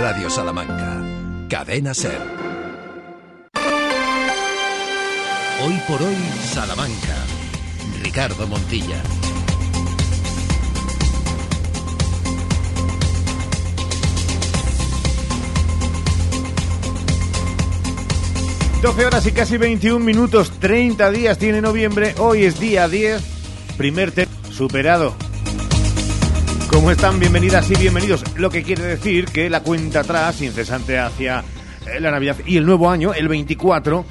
Radio Salamanca. Cadena Ser. Hoy por hoy, Salamanca. Ricardo Montilla. 12 horas y casi 21 minutos, 30 días tiene noviembre, hoy es día 10, primer superado. ¿Cómo están? Bienvenidas y bienvenidos. Lo que quiere decir que la cuenta atrás, incesante hacia eh, la Navidad y el nuevo año, el 24,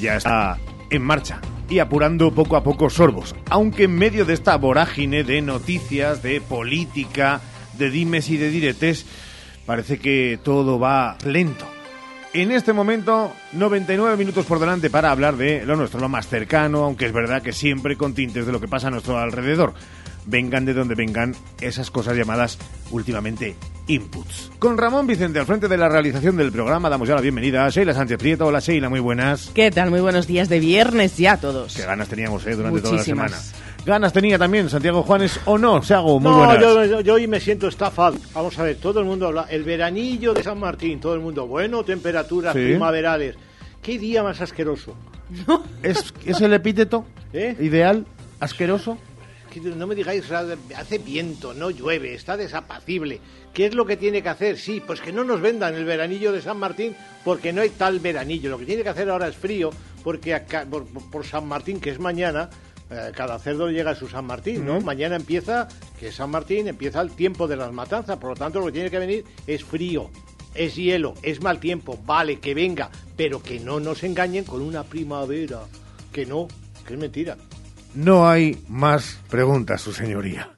ya está en marcha y apurando poco a poco sorbos. Aunque en medio de esta vorágine de noticias, de política, de dimes y de diretes, parece que todo va lento en este momento, 99 minutos por delante para hablar de lo nuestro, lo más cercano, aunque es verdad que siempre con tintes de lo que pasa a nuestro alrededor. Vengan de donde vengan esas cosas llamadas últimamente inputs. Con Ramón Vicente al frente de la realización del programa damos ya la bienvenida a Sheila Sánchez Prieto. Hola Sheila, muy buenas. ¿Qué tal? Muy buenos días de viernes ya a todos. Qué ganas teníamos eh, durante toda la semana. Ganas tenía también Santiago Juanes o no, se hago muy no, Yo, yo, hoy me siento estafado. Vamos a ver, todo el mundo habla. El veranillo de San Martín, todo el mundo, bueno, temperaturas primaverales. ¿Qué día más asqueroso? ¿Es, ¿Es el epíteto ¿Eh? ideal? ¿Asqueroso? No me digáis, hace viento, no llueve, está desapacible. ¿Qué es lo que tiene que hacer? Sí, pues que no nos vendan el veranillo de San Martín porque no hay tal veranillo. Lo que tiene que hacer ahora es frío porque acá, por, San Martín, que es mañana, eh, cada cerdo llega a su San Martín, ¿no? Mañana empieza, que es San Martín, empieza el tiempo de las matanzas, por lo tanto lo que tiene que venir es frío, es hielo, es mal tiempo, vale, que venga, pero que no nos engañen con una primavera, que no, que es mentira. No hay más preguntas, su señoría.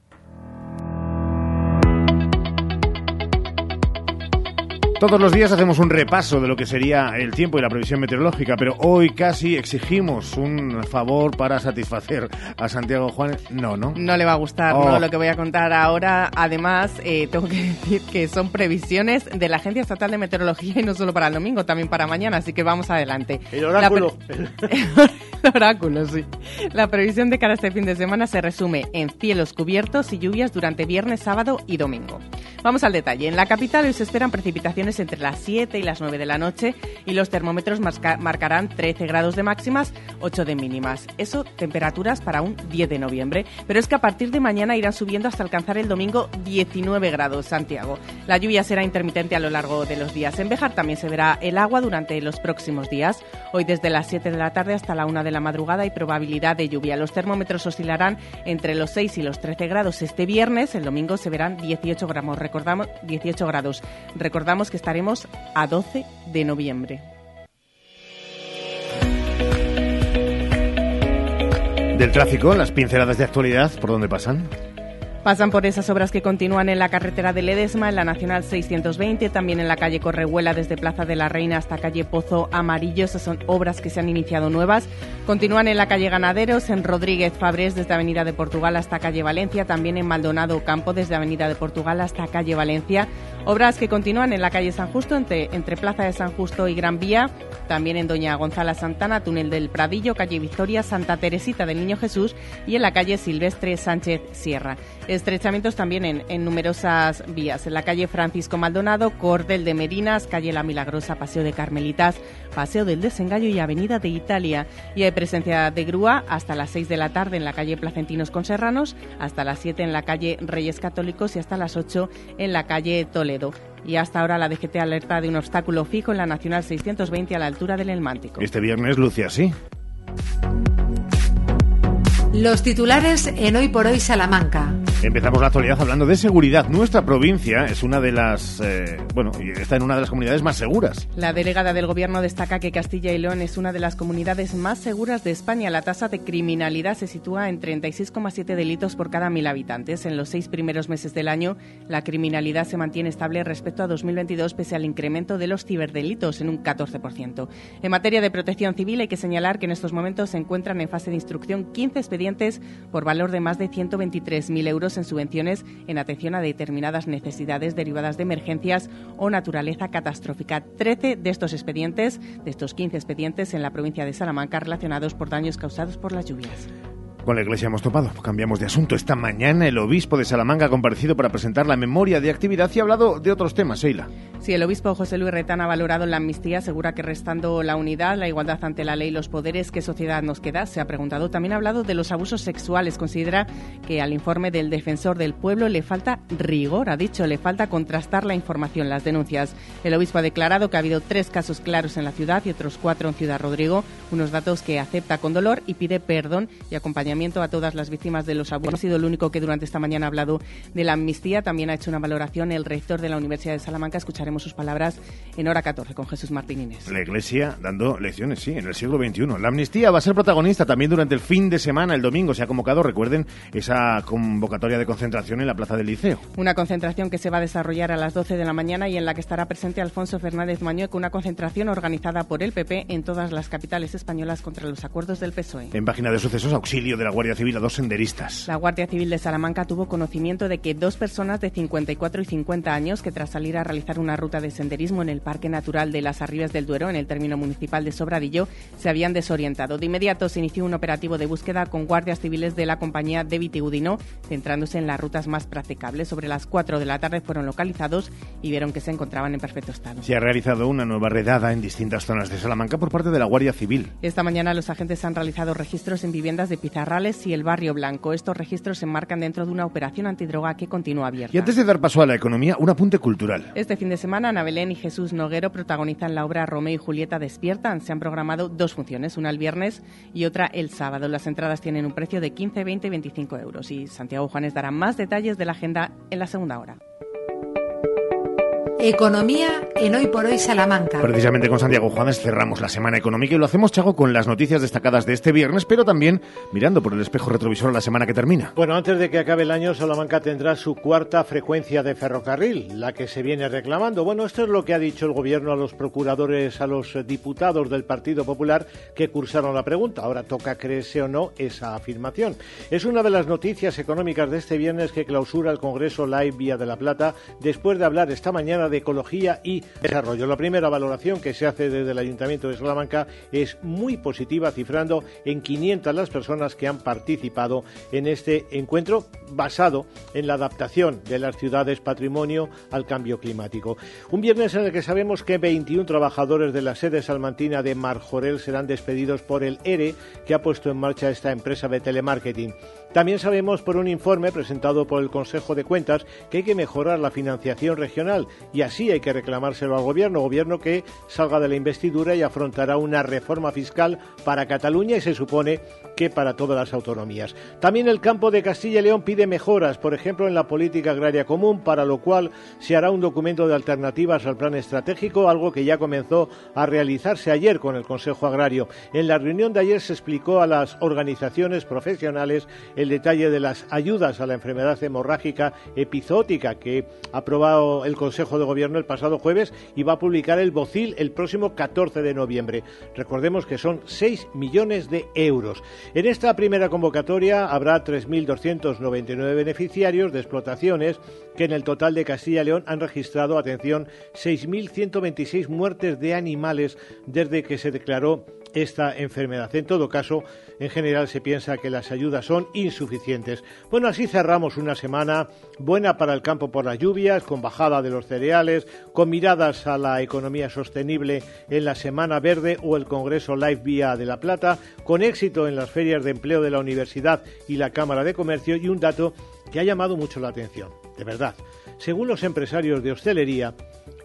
Todos los días hacemos un repaso de lo que sería el tiempo y la previsión meteorológica, pero hoy casi exigimos un favor para satisfacer a Santiago Juárez. No, ¿no? No le va a gustar oh. lo que voy a contar ahora. Además, eh, tengo que decir que son previsiones de la Agencia Estatal de Meteorología y no solo para el domingo, también para mañana, así que vamos adelante. El oráculo. el oráculo, sí. La previsión de cara a este fin de semana se resume en cielos cubiertos y lluvias durante viernes, sábado y domingo. Vamos al detalle. En la capital hoy se esperan precipitaciones entre las 7 y las 9 de la noche y los termómetros marcarán 13 grados de máximas, 8 de mínimas. Eso, temperaturas para un 10 de noviembre. Pero es que a partir de mañana irán subiendo hasta alcanzar el domingo 19 grados, Santiago. La lluvia será intermitente a lo largo de los días. En Bejar también se verá el agua durante los próximos días. Hoy desde las 7 de la tarde hasta la 1 de la madrugada hay probabilidad de lluvia. Los termómetros oscilarán entre los 6 y los 13 grados este viernes. El domingo se verán 18 gramos recordamos 18 grados. Recordamos que estaremos a 12 de noviembre. Del tráfico, las pinceladas de actualidad, ¿por dónde pasan? Pasan por esas obras que continúan en la carretera de Ledesma, en la Nacional 620, también en la calle Correhuela desde Plaza de la Reina hasta calle Pozo Amarillo. Esas son obras que se han iniciado nuevas. Continúan en la calle Ganaderos, en Rodríguez Fabrés desde Avenida de Portugal hasta calle Valencia, también en Maldonado Campo desde Avenida de Portugal hasta calle Valencia. Obras que continúan en la calle San Justo, entre, entre Plaza de San Justo y Gran Vía, también en Doña Gonzala Santana, Túnel del Pradillo, calle Victoria, Santa Teresita del Niño Jesús y en la calle Silvestre Sánchez Sierra. Estrechamientos también en, numerosas vías. En la calle Francisco Maldonado, Cordel de Merinas, calle La Milagrosa, Paseo de Carmelitas, Paseo del Desengaño y Avenida de Italia. Y hay presencia de grúa hasta las 6 de la tarde en la calle Placentinos con Serranos, hasta las 7 en la calle Reyes Católicos y hasta las 8 en la calle Toledo y hasta ahora la DGT alerta de un obstáculo fijo en la Nacional 620 a la altura del Elmántico. Este viernes luce así. Los titulares en Hoy por Hoy Salamanca. Empezamos la actualidad hablando de seguridad. Nuestra provincia es una de las, eh, bueno, está en una de las comunidades más seguras. La delegada del Gobierno destaca que Castilla y León es una de las comunidades más seguras de España. La tasa de criminalidad se sitúa en 36,7 delitos por cada mil habitantes. En los seis primeros meses del año, la criminalidad se mantiene estable respecto a 2022 pese al incremento de los ciberdelitos en un 14%. En materia de protección civil hay que señalar que en estos momentos se encuentran en fase de instrucción 15 expedientes por valor de más de 123.000 euros en subvenciones en atención a determinadas necesidades derivadas de emergencias o naturaleza catastrófica. Trece de estos expedientes, de estos 15 expedientes en la provincia de Salamanca relacionados por daños causados por las lluvias. Con la Iglesia hemos topado. Cambiamos de asunto. Esta mañana el obispo de Salamanca ha comparecido para presentar la memoria de actividad y ha hablado de otros temas, Sheila. Sí, el obispo José Luis Retán ha valorado la amnistía, asegura que restando la unidad, la igualdad ante la ley y los poderes, ¿qué sociedad nos queda? Se ha preguntado. También ha hablado de los abusos sexuales. Considera que al informe del defensor del pueblo le falta rigor, ha dicho, le falta contrastar la información, las denuncias. El obispo ha declarado que ha habido tres casos claros en la ciudad y otros cuatro en Ciudad Rodrigo, unos datos que acepta con dolor y pide perdón y acompañamiento a todas las víctimas de los abusos. Ha sido el único que durante esta mañana ha hablado de la amnistía. También ha hecho una valoración el rector de la Universidad de Salamanca. Escucharemos sus palabras en hora 14 con Jesús Martín Inés. La Iglesia dando lecciones, sí, en el siglo XXI. La amnistía va a ser protagonista también durante el fin de semana. El domingo se ha convocado, recuerden, esa convocatoria de concentración en la Plaza del Liceo. Una concentración que se va a desarrollar a las 12 de la mañana y en la que estará presente Alfonso Fernández Mañueco, una concentración organizada por el PP en todas las capitales españolas contra los acuerdos del PSOE. En página de sucesos, auxilio de la Guardia Civil a dos senderistas. La Guardia Civil de Salamanca tuvo conocimiento de que dos personas de 54 y 50 años que tras salir a realizar una ruta de senderismo en el Parque Natural de las Arribas del Duero, en el término municipal de Sobradillo, se habían desorientado. De inmediato se inició un operativo de búsqueda con guardias civiles de la compañía de Vitigudino, centrándose en las rutas más practicables. Sobre las 4 de la tarde fueron localizados y vieron que se encontraban en perfecto estado. Se ha realizado una nueva redada en distintas zonas de Salamanca por parte de la Guardia Civil. Esta mañana los agentes han realizado registros en viviendas de Y el Barrio Blanco. Estos registros se enmarcan dentro de una operación antidroga que continúa abierta. Y antes de dar paso a la economía, un apunte cultural. Este fin de semana, Ana Belén y Jesús Noguero protagonizan la obra Romeo y Julieta despiertan. Se han programado dos funciones, una el viernes y otra el sábado. Las entradas tienen un precio de 15, 20 y 25 euros. Y Santiago Juanes dará más detalles de la agenda en la segunda hora. Economía en Hoy por Hoy Salamanca. Precisamente con Santiago Juanes cerramos la semana económica y lo hacemos, Chago, con las noticias destacadas de este viernes, pero también mirando por el espejo retrovisor la semana que termina. Bueno, antes de que acabe el año, Salamanca tendrá su cuarta frecuencia de ferrocarril, la que se viene reclamando. Bueno, esto es lo que ha dicho el gobierno a los procuradores, a los diputados del Partido Popular que cursaron la pregunta. Ahora toca creerse o no esa afirmación. Es una de las noticias económicas de este viernes que clausura el Congreso Live Vía de la Plata, después de hablar esta mañana de Ecología y Desarrollo. La primera valoración que se hace desde el Ayuntamiento de Salamanca es muy positiva, cifrando en 500 las personas que han participado en este encuentro basado en la adaptación de las ciudades patrimonio al cambio climático. Un viernes en el que sabemos que 21 trabajadores de la sede salmantina de Marjorel serán despedidos por el ERE que ha puesto en marcha esta empresa de telemarketing. También sabemos por un informe presentado por el Consejo de Cuentas que hay que mejorar la financiación regional y así hay que reclamárselo al gobierno, gobierno que salga de la investidura y afrontará una reforma fiscal para Cataluña y se supone que para todas las autonomías. También el campo de Castilla y León pide mejoras, por ejemplo, en la política agraria común, para lo cual se hará un documento de alternativas al plan estratégico, algo que ya comenzó a realizarse ayer con el Consejo Agrario. En la reunión de ayer se explicó a las organizaciones profesionales el detalle de las ayudas a la enfermedad hemorrágica epizootica que ha aprobado el Consejo de Gobierno el pasado jueves y va a publicar el BOCIL el próximo 14 de noviembre. Recordemos que son 6 millones de euros. En esta primera convocatoria habrá 3.299 beneficiarios de explotaciones que en el total de Castilla y León han registrado, atención, 6.126 muertes de animales desde que se declaró esta enfermedad. En todo caso, en general se piensa que las ayudas son insuficientes. Bueno, así cerramos una semana buena para el campo por las lluvias, con bajada de los cereales, con miradas a la economía sostenible en la Semana Verde o el Congreso Live Vía de la Plata, con éxito en las ferias de empleo de la Universidad y la Cámara de Comercio y un dato que ha llamado mucho la atención, de verdad. Según los empresarios de hostelería,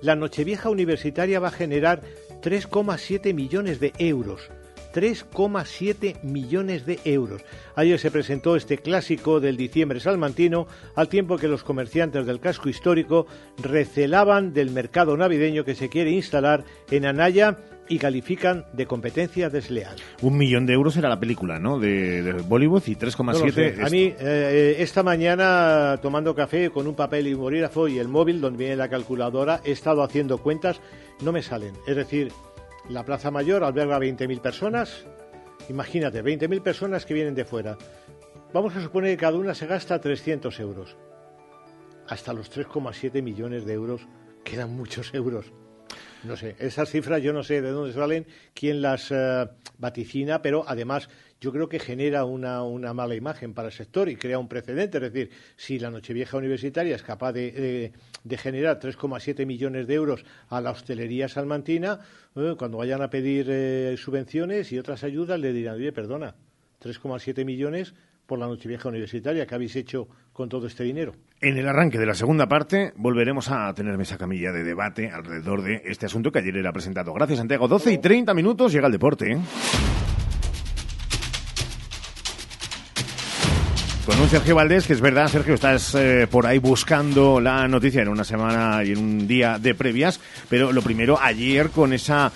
la Nochevieja Universitaria va a generar 3,7 millones de euros. 3,7 millones de euros. Ayer se presentó este clásico del diciembre salmantino, al tiempo que los comerciantes del casco histórico recelaban del mercado navideño que se quiere instalar en Anaya y califican de competencia desleal. Un millón de euros era la película, ¿no? De, de Bollywood y 3,7. No a mí, eh, esta mañana, tomando café con un papel y un bolígrafo y el móvil, donde viene la calculadora, he estado haciendo cuentas, no me salen. Es decir, la Plaza Mayor alberga 20.000 personas. Imagínate, 20.000 personas que vienen de fuera. Vamos a suponer que cada una se gasta 300 euros. Hasta los 3,7 millones de euros quedan muchos euros. No sé, esas cifras yo no sé de dónde salen, quién las eh, vaticina, pero además yo creo que genera una, una, mala imagen para el sector y crea un precedente. Es decir, si la Nochevieja Universitaria es capaz de, de, generar 3,7 millones de euros a la hostelería salmantina, eh, cuando vayan a pedir eh, subvenciones y otras ayudas le dirán, oye, perdona, 3,7 millones por la Nochevieja Universitaria que habéis hecho con todo este dinero. En el arranque de la segunda parte volveremos a tener mesa camilla de debate alrededor de este asunto que ayer era presentado. Gracias, Santiago. 12 y 30 minutos llega el deporte. Con un Sergio Valdés, que es verdad, Sergio, estás eh, por ahí buscando la noticia en una semana y en un día de previas, pero lo primero, ayer con esa,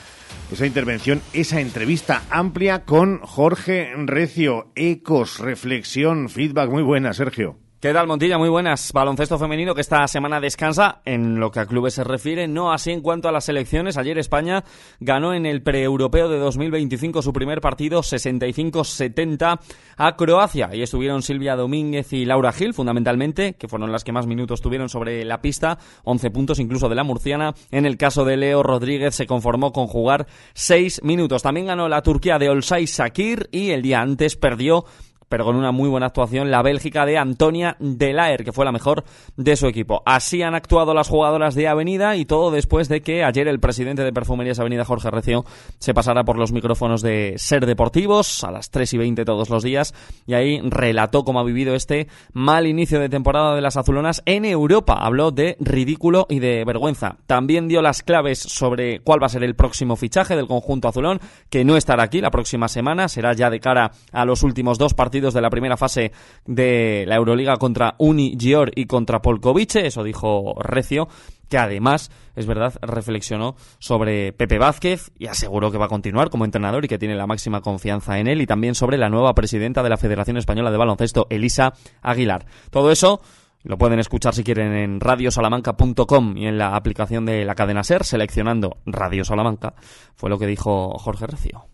esa intervención, esa entrevista amplia con Jorge Recio, ecos, reflexión, feedback muy buena, Sergio. ¿Qué tal, Montilla? Muy buenas. Baloncesto femenino que esta semana descansa en lo que a clubes se refiere, no así en cuanto a las selecciones. Ayer España ganó en el pre-europeo de 2025 su primer partido 65-70 a Croacia y estuvieron Silvia Domínguez y Laura Gil fundamentalmente, que fueron las que más minutos tuvieron sobre la pista, 11 puntos incluso de la murciana. En el caso de Leo Rodríguez se conformó con jugar 6 minutos. También ganó la Turquía de Olsay Sakir y el día antes perdió pero con una muy buena actuación la Bélgica de Antonia Delaer, que fue la mejor de su equipo. Así han actuado las jugadoras de Avenida y todo después de que ayer el presidente de Perfumerías Avenida, Jorge Recio, se pasara por los micrófonos de Ser Deportivos a las 3 y 20 todos los días y ahí relató cómo ha vivido este mal inicio de temporada de las azulonas en Europa. Habló de ridículo y de vergüenza. También dio las claves sobre cuál va a ser el próximo fichaje del conjunto azulón, que no estará aquí la próxima semana, será ya de cara a los últimos dos partidos de la primera fase de la Euroliga contra Uni Gior y contra Polkovice, eso dijo Recio, que además, es verdad, reflexionó sobre Pepe Vázquez y aseguró que va a continuar como entrenador y que tiene la máxima confianza en él, y también sobre la nueva presidenta de la Federación Española de Baloncesto, Elisa Aguilar. Todo eso lo pueden escuchar si quieren en radiosalamanca.com y en la aplicación de la cadena SER, seleccionando Radio Salamanca, fue lo que dijo Jorge Recio.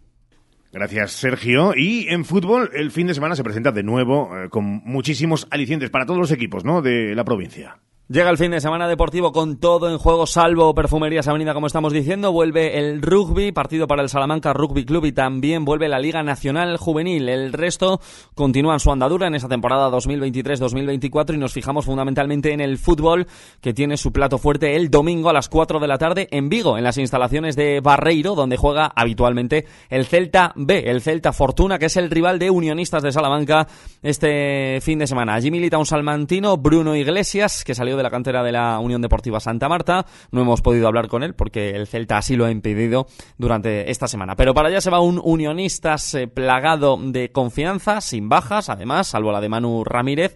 Gracias, Sergio. Y en fútbol, el fin de semana se presenta de nuevo eh, con muchísimos alicientes para todos los equipos ¿no? de la provincia. Llega el fin de semana deportivo con todo en juego, salvo Perfumerías Avenida, como estamos diciendo. Vuelve el rugby, partido para el Salamanca Rugby Club y también vuelve la Liga Nacional Juvenil. El resto continúan su andadura en esa temporada 2023-2024 y nos fijamos fundamentalmente en el fútbol, que tiene su plato fuerte el domingo a las 4 de la tarde en Vigo, en las instalaciones de Barreiro, donde juega habitualmente el Celta B, el Celta Fortuna, que es el rival de Unionistas de Salamanca este fin de semana. Allí milita un salmantino, Bruno Iglesias, que salió de la cantera de la Unión Deportiva Santa Marta. No hemos podido hablar con él porque el Celta así lo ha impedido durante esta semana. Pero para allá se va un Unionistas eh, plagado de confianza, sin bajas, además, salvo la de Manu Ramírez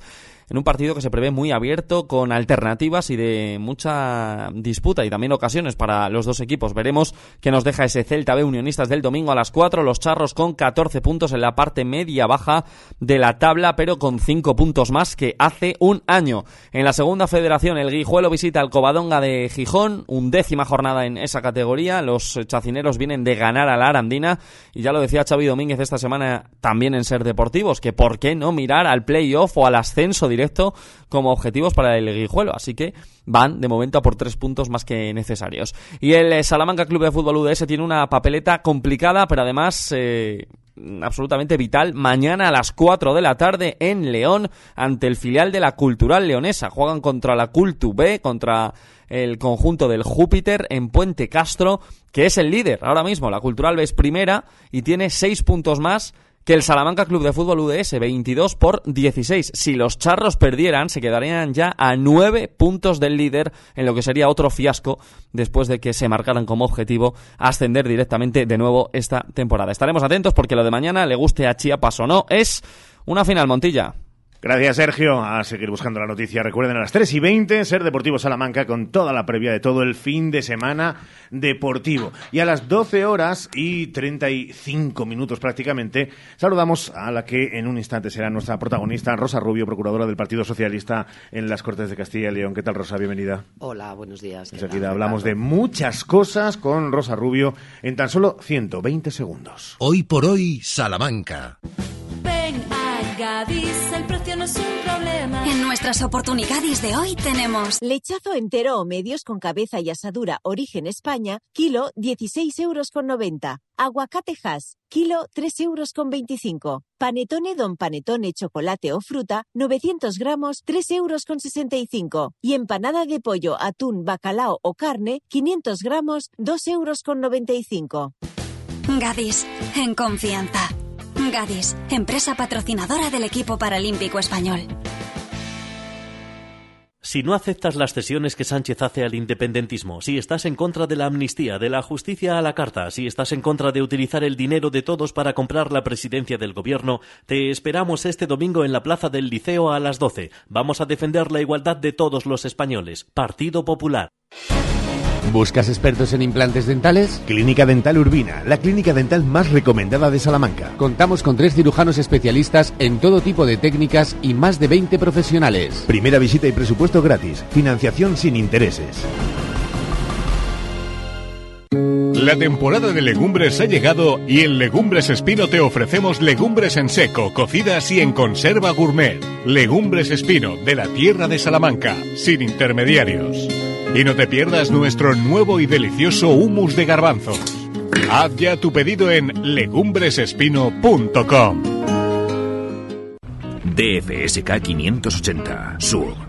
en un partido que se prevé muy abierto, con alternativas y de mucha disputa y también ocasiones para los dos equipos. Veremos qué nos deja ese Celta B Unionistas del domingo a las 4, los Charros con 14 puntos en la parte media baja de la tabla, pero con 5 puntos más que hace un año. En la segunda federación, el Guijuelo visita al Covadonga de Gijón, undécima jornada en esa categoría. Los chacineros vienen de ganar a la Arandina y ya lo decía Xavi Domínguez esta semana también en Ser Deportivos, que por qué no mirar al playoff o al ascenso directo directo como objetivos para el Guijuelo. Así que van de momento a por tres puntos más que necesarios. Y el eh, Salamanca Club de Fútbol UDS tiene una papeleta complicada, pero además eh, absolutamente vital. Mañana a las 4 de la tarde en León, ante el filial de la Cultural Leonesa. Juegan contra la Cultu B, contra el conjunto del Júpiter en Puente Castro, que es el líder ahora mismo. La Cultural B es primera y tiene seis puntos más que el Salamanca Club de Fútbol UDS, 22 por 16. Si los charros perdieran, se quedarían ya a 9 puntos del líder, en lo que sería otro fiasco después de que se marcaran como objetivo ascender directamente de nuevo esta temporada. Estaremos atentos porque lo de mañana, le guste a Chiapas o no, es una final Montilla. Gracias, Sergio. A seguir buscando la noticia. Recuerden a las 3 y 20, Ser Deportivo Salamanca con toda la previa de todo el fin de semana deportivo. Y a las 12 horas y 35 minutos prácticamente, saludamos a la que en un instante será nuestra protagonista, Rosa Rubio, procuradora del Partido Socialista en las Cortes de Castilla y León. ¿Qué tal, Rosa? Bienvenida. Hola, buenos días. Enseguida hablamos de muchas cosas con Rosa Rubio en tan solo 120 segundos. Hoy por hoy, Salamanca. Ven a Gadis, no es un problema. En nuestras oportunidades de hoy tenemos lechazo entero o medios con cabeza y asadura Origen España, kilo 16 euros con 90. Aguacate Hass, kilo 3 euros con 25. Panetone Don Panetone chocolate o fruta, 900 gramos, 3 euros con 65. Y empanada de pollo, atún, bacalao o carne, 500 gramos, 2 euros con 95. Gadis, en confianza. Gadis, empresa patrocinadora del equipo paralímpico español. Si no aceptas las cesiones que Sánchez hace al independentismo, si estás en contra de la amnistía, de la justicia a la carta, si estás en contra de utilizar el dinero de todos para comprar la presidencia del gobierno, te esperamos este domingo en la Plaza del Liceo a las 12. Vamos a defender la igualdad de todos los españoles. Partido Popular. ¿Buscas expertos en implantes dentales? Clínica Dental Urbina, la clínica dental más recomendada de Salamanca. Contamos con tres cirujanos especialistas en todo tipo de técnicas y más de 20 profesionales. Primera visita y presupuesto gratis. Financiación sin intereses. La temporada de legumbres ha llegado y en Legumbres Espino te ofrecemos legumbres en seco, cocidas y en conserva gourmet. Legumbres Espino, de la tierra de Salamanca, sin intermediarios. Y no te pierdas nuestro nuevo y delicioso humus de garbanzos. Haz ya tu pedido en legumbresespino.com. DFSK 580 Sur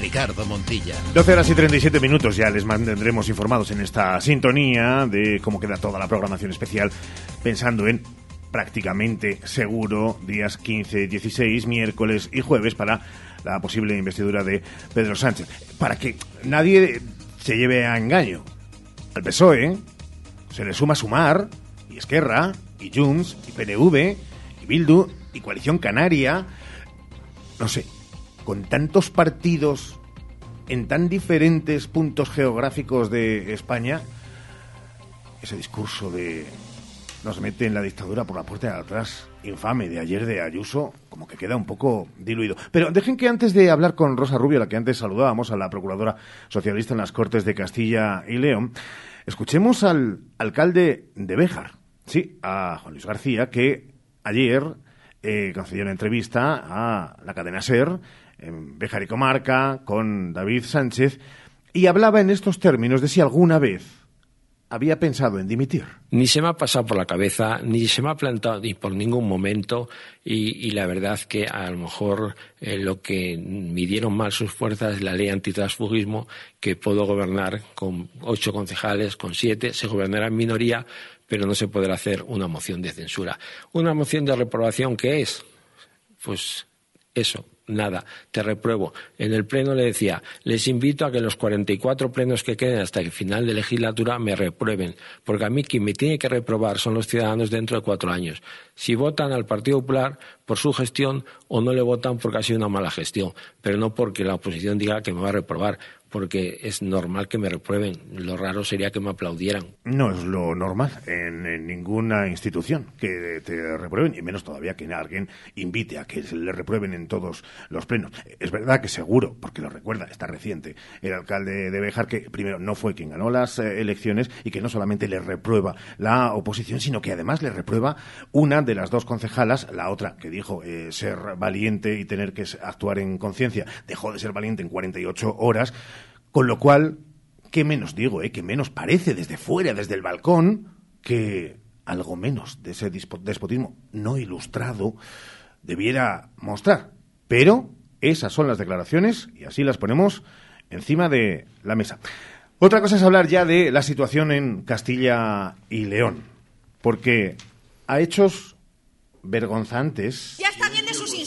Ricardo Montilla. 12 horas y 37 minutos ya les mantendremos informados en esta sintonía de cómo queda toda la programación especial, pensando en prácticamente seguro días 15, 16, miércoles y jueves para la posible investidura de Pedro Sánchez. Para que nadie se lleve a engaño. Al PSOE se le suma Sumar, y Esquerra, y Junts, y PNV, y Bildu, y Coalición Canaria. No sé, con tantos partidos en tan diferentes puntos geográficos de España, ese discurso de nos mete en la dictadura por la puerta de atrás, infame, de ayer de Ayuso, como que queda un poco diluido. Pero dejen que antes de hablar con Rosa Rubio, la que antes saludábamos, a la procuradora socialista en las Cortes de Castilla y León, escuchemos al alcalde de Béjar, sí, a Juan Luis García, que ayer eh, concedió una entrevista a la cadena SER en Béjar y Comarca con David Sánchez y hablaba en estos términos de si alguna vez había pensado en dimitir. Ni se me ha pasado por la cabeza, ni se me ha plantado ni por ningún momento, y, la verdad que a lo mejor eh, lo que midieron mal sus fuerzas es la ley antitransfugismo, que puedo gobernar con ocho concejales, con siete, se gobernará en minoría, pero no se podrá hacer una moción de censura. ¿Una moción de reprobación qué es? Pues eso, nada, te repruebo. En el pleno le decía, les invito a que los 44 plenos que queden hasta el final de legislatura me reprueben, porque a mí quien me tiene que reprobar son los ciudadanos dentro de cuatro años. Si votan al Partido Popular por su gestión o no le votan porque ha sido una mala gestión, pero no porque la oposición diga que me va a reprobar porque es normal que me reprueben. Lo raro sería que me aplaudieran. No es lo normal en, ninguna institución que te reprueben, y menos todavía que alguien invite a que le reprueben en todos los plenos. Es verdad que seguro, porque lo recuerda, está reciente, el alcalde de Bejar, que primero no fue quien ganó las eh, elecciones y que no solamente le reprueba la oposición, sino que además le reprueba una de las dos concejalas, la otra que dijo eh, ser valiente y tener que actuar en conciencia, dejó de ser valiente en 48 horas con lo cual, ¿qué menos digo, eh? Que menos parece desde fuera, desde el balcón, que algo menos de ese despotismo no ilustrado debiera mostrar. Pero esas son las declaraciones y así las ponemos encima de la mesa. Otra cosa es hablar ya de la situación en Castilla y León, porque a hechos vergonzantes.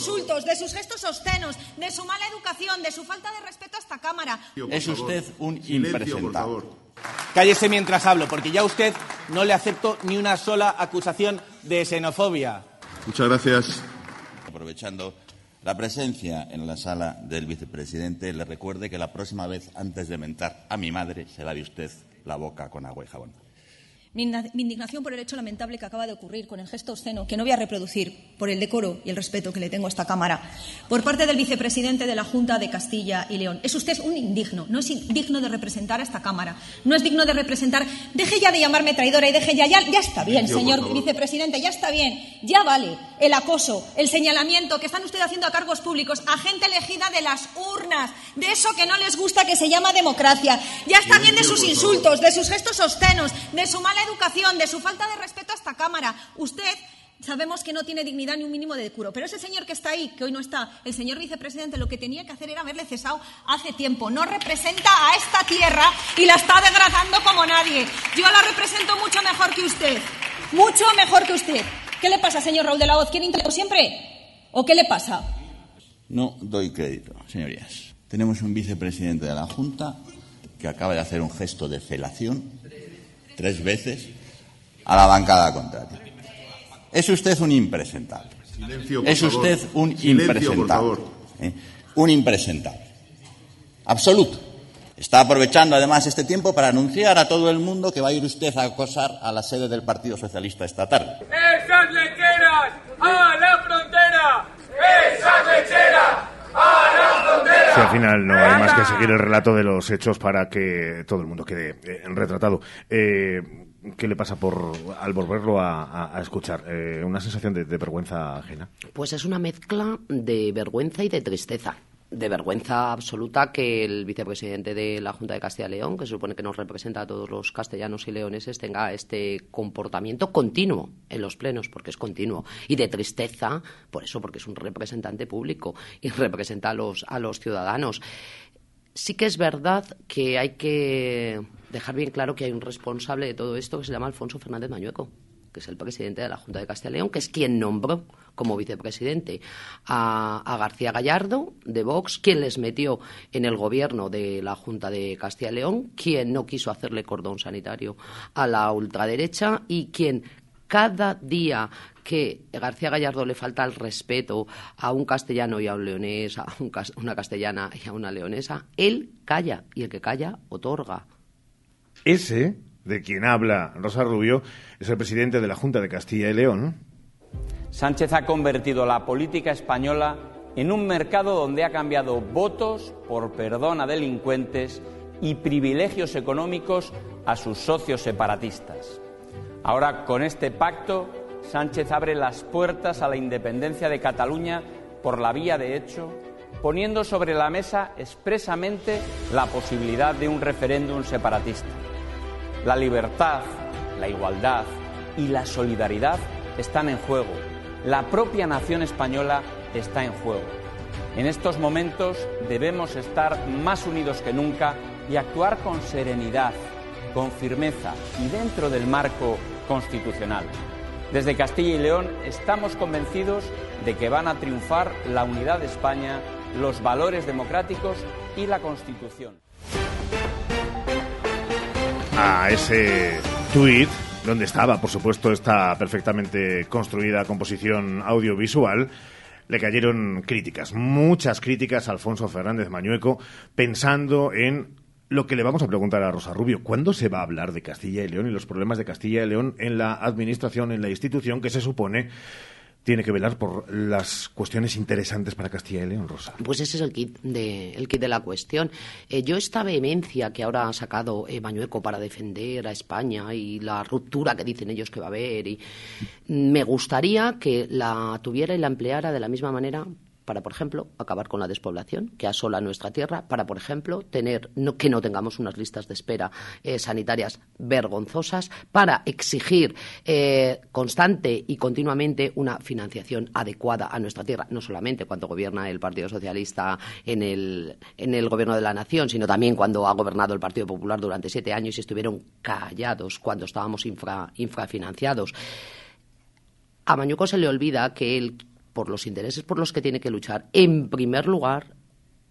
Insultos, de sus gestos obscenos, de su mala educación, de su falta de respeto a esta Cámara. Es usted un impresentable. Cállese mientras hablo, porque ya a usted no le acepto ni una sola acusación de xenofobia. Muchas gracias. Aprovechando la presencia en la sala del vicepresidente le recuerde que la próxima vez, antes de mentar a mi madre, se lave usted la boca con agua y jabón. Mi indignación por el hecho lamentable que acaba de ocurrir con el gesto obsceno, que no voy a reproducir por el decoro y el respeto que le tengo a esta Cámara, por parte del vicepresidente de la Junta de Castilla y León. Es usted un indigno, no es digno de representar a esta Cámara, no es digno de representar. Deje ya de llamarme traidora y deje ya, ya, ya está bien, señor vicepresidente, ya está bien, ya vale el acoso, el señalamiento que están ustedes haciendo a cargos públicos, a gente elegida de las urnas, de eso que no les gusta que se llama democracia. Ya está bien de sus insultos, de sus gestos obscenos, de su mala educación, de su falta de respeto a esta Cámara. Usted sabemos que no tiene dignidad ni un mínimo de decoro. Pero ese señor que está ahí, que hoy no está, el señor vicepresidente, lo que tenía que hacer era haberle cesado hace tiempo. No representa a esta tierra y la está degradando como nadie. Yo la represento mucho mejor que usted. Mucho mejor que usted. ¿Qué le pasa, señor Raúl de la Voz? ¿Quiere intelecto siempre? ¿O qué le pasa? No doy crédito, señorías. Tenemos un vicepresidente de la Junta que acaba de hacer un gesto de felación tres veces a la bancada contraria. Es usted un impresentable. es usted un impresentable. ¿eh? Un impresentable. Absoluto. Está aprovechando además este tiempo para anunciar a todo el mundo que va a ir usted a acosar a la sede del Partido Socialista esta tarde. ¡Esas lecheras a la frontera! ¡Esas lecheras a la frontera! Si al final no hay más que seguir el relato de los hechos para que todo el mundo quede eh, retratado. Eh, ¿Qué le pasa por al volverlo a, escuchar? Eh, ¿Una sensación de, vergüenza ajena? Pues es una mezcla de vergüenza y de tristeza. De vergüenza absoluta que el vicepresidente de la Junta de Castilla y León, que se supone que nos representa a todos los castellanos y leoneses, tenga este comportamiento continuo en los plenos, porque es continuo. Y de tristeza, por eso, porque es un representante público y representa a los, a los ciudadanos. Sí que es verdad que hay que dejar bien claro que hay un responsable de todo esto que se llama Alfonso Fernández Mañueco, que es el presidente de la Junta de Castilla y León, que es quien nombró como vicepresidente a, García Gallardo de Vox, quien les metió en el gobierno de la Junta de Castilla y León, quien no quiso hacerle cordón sanitario a la ultraderecha y quien cada día que García Gallardo le falta el respeto a un castellano y a un leonés, a una castellana y a una leonesa, él calla y el que calla otorga. Ese, de quien habla Rosa Rubio, es el presidente de la Junta de Castilla y León. Sánchez ha convertido la política española en un mercado donde ha cambiado votos por perdón a delincuentes y privilegios económicos a sus socios separatistas. Ahora, con este pacto, Sánchez abre las puertas a la independencia de Cataluña por la vía de hecho poniendo sobre la mesa expresamente la posibilidad de un referéndum separatista. La libertad, la igualdad y la solidaridad están en juego. La propia nación española está en juego. En estos momentos debemos estar más unidos que nunca y actuar con serenidad, con firmeza y dentro del marco constitucional. Desde Castilla y León estamos convencidos de que van a triunfar la unidad de España los valores democráticos y la Constitución. A ese tuit, donde estaba, por supuesto, esta perfectamente construida composición audiovisual, le cayeron críticas, muchas críticas a Alfonso Fernández Mañueco, pensando en lo que le vamos a preguntar a Rosa Rubio, ¿cuándo se va a hablar de Castilla y León y los problemas de Castilla y León en la administración, en la institución que se supone tiene que velar por las cuestiones interesantes para Castilla y León, Rosa. Pues ese es el kit de, el kit de la cuestión. Eh, yo esta vehemencia que ahora ha sacado eh, Bañueco para defender a España y la ruptura que dicen ellos que va a haber, y me gustaría que la tuviera y la empleara de la misma manera para, por ejemplo, acabar con la despoblación que asola nuestra tierra, para, por ejemplo, tener que no tengamos unas listas de espera eh, sanitarias vergonzosas, para exigir eh, constante y continuamente una financiación adecuada a nuestra tierra, no solamente cuando gobierna el Partido Socialista en el, en el gobierno de la nación, sino también cuando ha gobernado el Partido Popular durante siete años y estuvieron callados cuando estábamos infrafinanciados. A Mañuco se le olvida que él por los intereses por los que tiene que luchar, en primer lugar,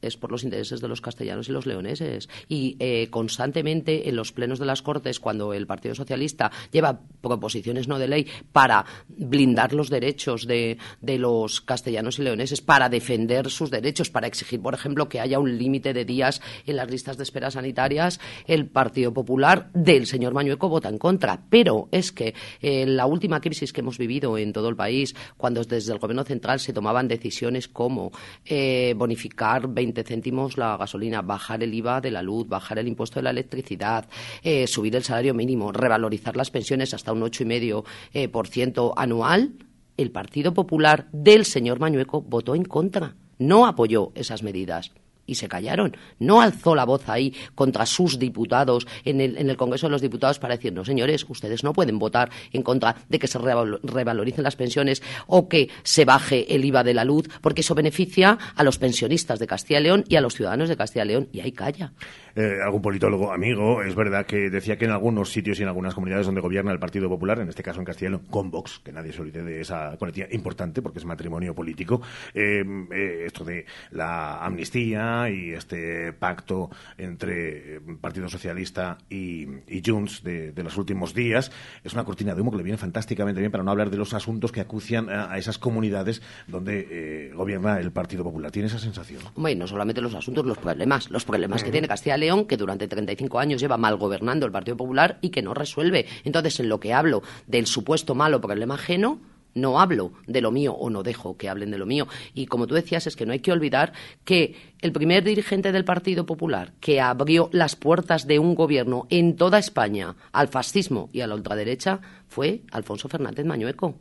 es por los intereses de los castellanos y los leoneses. Y eh, constantemente en los plenos de las Cortes, cuando el Partido Socialista lleva proposiciones no de ley para blindar los derechos de, de los castellanos y leoneses, para defender sus derechos, para exigir, por ejemplo, que haya un límite de días en las listas de espera sanitarias, el Partido Popular del señor Mañueco vota en contra. Pero es que eh, la última crisis que hemos vivido en todo el país, cuando desde el Gobierno central se tomaban decisiones como eh, bonificar 20 céntimos la gasolina, bajar el IVA de la luz, bajar el impuesto de la electricidad, eh, subir el salario mínimo, revalorizar las pensiones hasta un 8,5% eh, por ciento anual, el Partido Popular del señor Mañueco votó en contra, no apoyó esas medidas y se callaron. No alzó la voz ahí contra sus diputados en el, en el Congreso de los Diputados para decir, no, señores, ustedes no pueden votar en contra de que se revaloricen las pensiones o que se baje el IVA de la luz, porque eso beneficia a los pensionistas de Castilla y León y a los ciudadanos de Castilla y León. Y ahí calla. Eh, algún politólogo amigo, es verdad que decía que en algunos sitios y en algunas comunidades donde gobierna el Partido Popular, en este caso en Castilla y León, con Vox, que nadie se olvide de esa cualidad importante porque es matrimonio político, eh, eh, esto de la amnistía y este pacto entre Partido Socialista y, Junts de, los últimos días es una cortina de humo que le viene fantásticamente bien para no hablar de los asuntos que acucian a, esas comunidades donde gobierna el Partido Popular. ¿Tiene esa sensación? Bueno, no solamente los asuntos, los problemas, los problemas que tiene Castilla León, que durante 35 años lleva mal gobernando el Partido Popular y que no resuelve. Entonces, en lo que hablo del supuesto malo problema ajeno, no hablo de lo mío o no dejo que hablen de lo mío. Y como tú decías, es que no hay que olvidar que el primer dirigente del Partido Popular que abrió las puertas de un gobierno en toda España al fascismo y a la ultraderecha fue Alfonso Fernández Mañueco.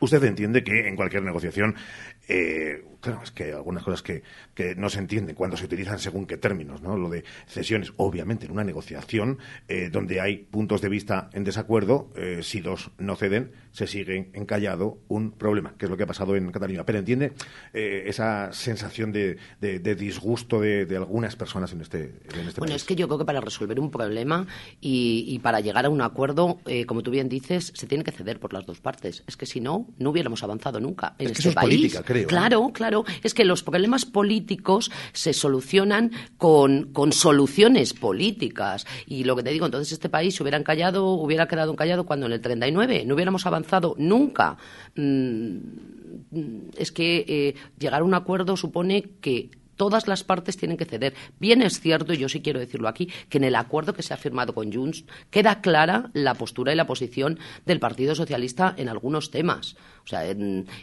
Usted entiende que en cualquier negociación eh, claro, es que hay algunas cosas que, que, no se entienden cuando se utilizan según qué términos, ¿no? Lo de cesiones, obviamente, en una negociación eh, donde hay puntos de vista en desacuerdo, eh, si dos no ceden, se sigue encallado un problema, que es lo que ha pasado en Cataluña. Pero entiende eh, esa sensación de, de, disgusto de, de, algunas personas en este, en este Bueno, es que yo creo que para resolver un problema y, y para llegar a un acuerdo, como tú bien dices, se tiene que ceder por las dos partes. Es que si no, no hubiéramos avanzado nunca en es este eso país. Es política, creo. Claro, claro es que los problemas políticos se solucionan con, soluciones políticas. Y lo que te digo, entonces este país se hubiera encallado, hubiera quedado encallado cuando en el 39 no hubiéramos avanzado nunca. Mm, es que eh, llegar a un acuerdo supone que todas las partes tienen que ceder. Bien es cierto, y yo sí quiero decirlo aquí, que en el acuerdo que se ha firmado con Junts queda clara la postura y la posición del Partido Socialista en algunos temas. O sea,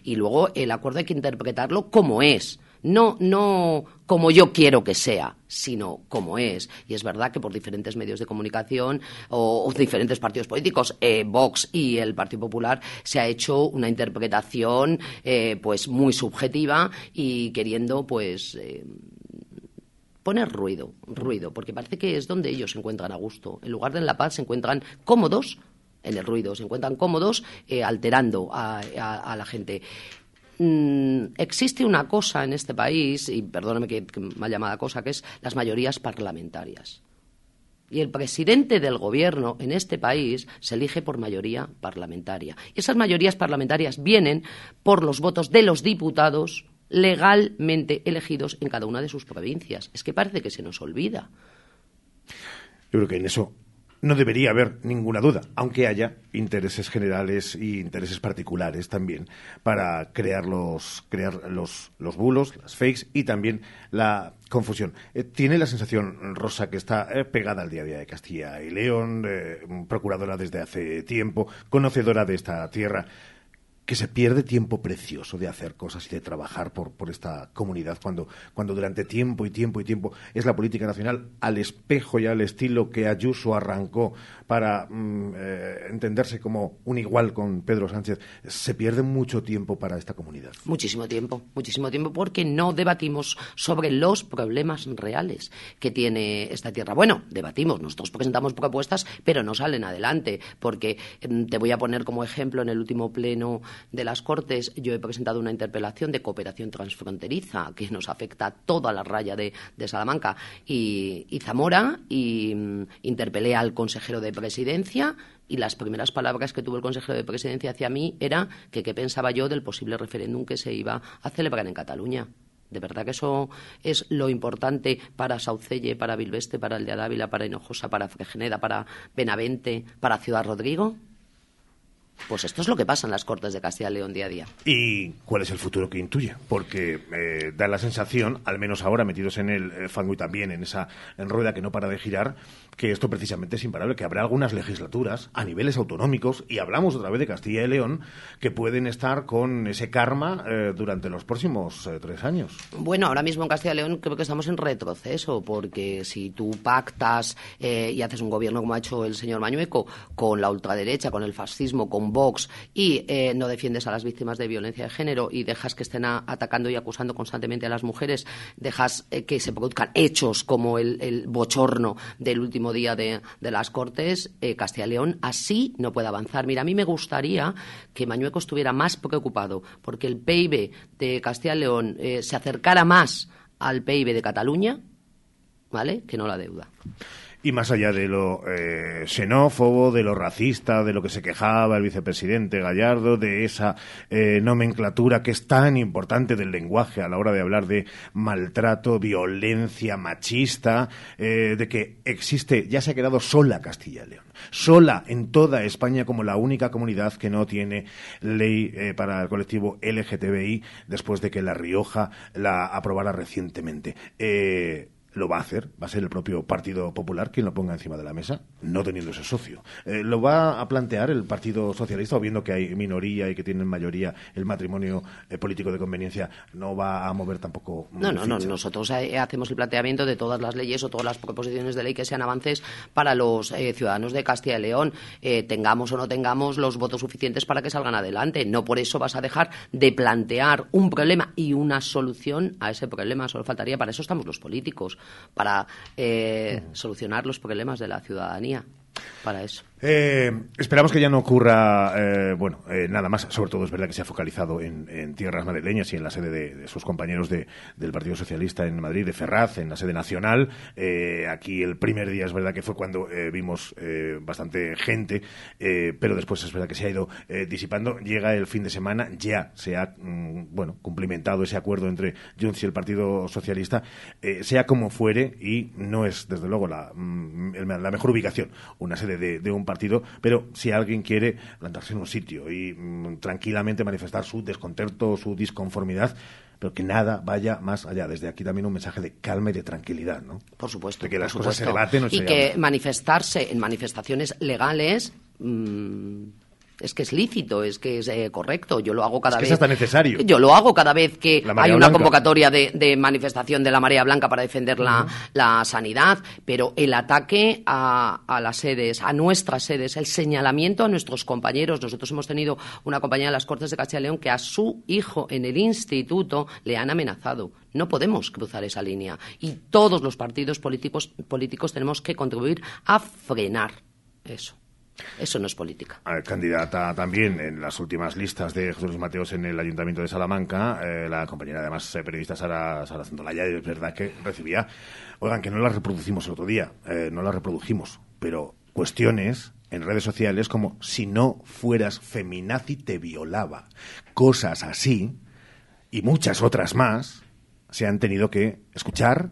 y luego el acuerdo hay que interpretarlo como es. No, no como yo quiero que sea, sino como es. Y es verdad que por diferentes medios de comunicación o, diferentes partidos políticos, eh, Vox y el Partido Popular, se ha hecho una interpretación eh, pues muy subjetiva y queriendo pues eh, poner ruido, ruido, porque parece que es donde ellos se encuentran a gusto. En lugar de en la paz se encuentran cómodos en el ruido, se encuentran cómodos alterando a la gente. Mm, existe una cosa en este país, y perdóname que, que mal llamada cosa, que es las mayorías parlamentarias. Y el presidente del gobierno en este país se elige por mayoría parlamentaria. Y esas mayorías parlamentarias vienen por los votos de los diputados legalmente elegidos en cada una de sus provincias. Es que parece que se nos olvida. Yo creo que en eso no debería haber ninguna duda, aunque haya intereses generales y intereses particulares también para crear los, crear los, los bulos, las fakes y también la confusión. Eh, ¿Tiene la sensación, Rosa, que está eh, pegada al día a día de Castilla y León, eh, procuradora desde hace tiempo, conocedora de esta tierra? Que se pierde tiempo precioso de hacer cosas y de trabajar por, por esta comunidad cuando, cuando durante tiempo y tiempo y tiempo es la política nacional al espejo y al estilo que Ayuso arrancó para mm, eh, entenderse como un igual con Pedro Sánchez, se pierde mucho tiempo para esta comunidad. Muchísimo tiempo, muchísimo tiempo porque no debatimos sobre los problemas reales que tiene esta tierra. Bueno, debatimos, nosotros presentamos propuestas, pero no salen adelante porque mm, te voy a poner como ejemplo en el último pleno de las Cortes, yo he presentado una interpelación de cooperación transfronteriza que nos afecta a toda la raya de, Salamanca y, Zamora y mm, interpelé al consejero de presidencia y las primeras palabras que tuvo el consejero de presidencia hacia mí era que qué pensaba yo del posible referéndum que se iba a celebrar en Cataluña. ¿De verdad que eso es lo importante para Saucelle, para Bilbeste, para el de Ávila, para Hinojosa, para Fregeneda, para Benavente, para Ciudad Rodrigo? Pues esto es lo que pasa en las Cortes de Castilla y León día a día. ¿Y cuál es el futuro que intuye? Porque eh, da la sensación, al menos ahora metidos en el eh, fango y también en esa en rueda que no para de girar, que esto precisamente es imparable, que habrá algunas legislaturas a niveles autonómicos, y hablamos otra vez de Castilla y León, que pueden estar con ese karma eh, durante los próximos tres años. Bueno, ahora mismo en Castilla y León creo que estamos en retroceso, porque si tú pactas y haces un gobierno como ha hecho el señor Mañueco, con la ultraderecha, con el fascismo, con Vox y eh, no defiendes a las víctimas de violencia de género y dejas que estén atacando y acusando constantemente a las mujeres, dejas eh, que se produzcan hechos como el, bochorno del último día de, las Cortes, eh, Castilla y León así no puede avanzar. Mira, a mí me gustaría que Mañueco estuviera más preocupado porque el PIB de Castilla y León se acercara más al PIB de Cataluña, ¿vale? Que no la deuda. Y más allá de lo eh, xenófobo, de lo racista, de lo que se quejaba el vicepresidente Gallardo, de esa eh, nomenclatura que es tan importante del lenguaje a la hora de hablar de maltrato, violencia machista, eh, de que existe, ya se ha quedado sola Castilla y León, sola en toda España como la única comunidad que no tiene ley para el colectivo LGTBI después de que La Rioja la aprobara recientemente lo va a hacer, va a ser el propio Partido Popular quien lo ponga encima de la mesa, no teniendo ese socio. Eh, ¿Lo va a plantear el Partido Socialista o viendo que hay minoría y que tienen mayoría el matrimonio eh, político de conveniencia, no va a mover tampoco? No, no, no, nosotros eh, hacemos el planteamiento de todas las leyes o todas las proposiciones de ley que sean avances para los ciudadanos de Castilla y León, tengamos o no tengamos los votos suficientes para que salgan adelante. No por eso vas a dejar de plantear un problema y una solución a ese problema, solo faltaría, para eso estamos los políticos para eh, solucionar los problemas de la ciudadanía. Para eso. Eh, esperamos que ya no ocurra, eh, bueno, eh, nada más. Sobre todo es verdad que se ha focalizado en, tierras madrileñas y en la sede de, sus compañeros de, del Partido Socialista en Madrid, de Ferraz, en la sede nacional. aquí el primer día es verdad que fue cuando vimos bastante gente, pero después es verdad que se ha ido disipando. Llega el fin de semana, ya se ha, mm, bueno, cumplimentado ese acuerdo entre Junts y el Partido Socialista, sea como fuere, y no es desde luego la, mm, la mejor ubicación, una sede de un partido, pero si alguien quiere plantarse en un sitio y mm, tranquilamente manifestar su descontento, su disconformidad, pero que nada vaya más allá. Desde aquí también un mensaje de calma y de tranquilidad, ¿no? Por supuesto. De que las cosas se debaten. y que manifestarse en manifestaciones legales. Mm, es que es lícito, es que es eh, correcto. Yo lo hago cada es que vez. necesario. Yo lo hago cada vez que hay una convocatoria de, manifestación de la marea blanca para defender la, sanidad. Pero el ataque a, las sedes, a nuestras sedes, el señalamiento a nuestros compañeros. Nosotros hemos tenido una compañía de las Cortes de Castilla y León que a su hijo en el instituto le han amenazado. No podemos cruzar esa línea. Y todos los partidos políticos, políticos tenemos que contribuir a frenar eso. Eso no es política. Candidata también en las últimas listas de Jesús Mateos en el Ayuntamiento de Salamanca, eh, la compañera además eh, periodista Sara, Sara Zendolaya, es verdad que recibía, oigan, que no la reproducimos el otro día, eh, no la reprodujimos, pero cuestiones en redes sociales como si no fueras feminazi te violaba. Cosas así y muchas otras más se han tenido que escuchar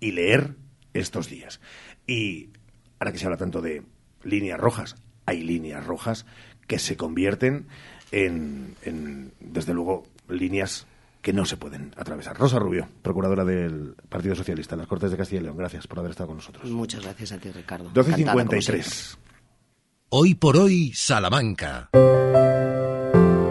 y leer estos días. Y ahora que se habla tanto de líneas rojas. Hay líneas rojas que se convierten en, desde luego, líneas que no se pueden atravesar. Rosa Rubio, procuradora del Partido Socialista en las Cortes de Castilla y León. Gracias por haber estado con nosotros. Muchas gracias a ti, Ricardo. 12.53. Hoy por hoy, Salamanca.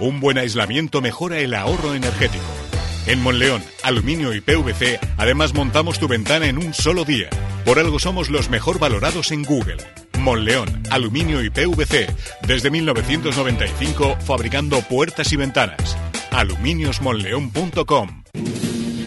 Un buen aislamiento mejora el ahorro energético. En Monleón, Aluminio y PVC, además montamos tu ventana en un solo día. Por algo somos los mejor valorados en Google. Monleón, Aluminio y PVC, desde 1995 fabricando puertas y ventanas. aluminiosmonleón.com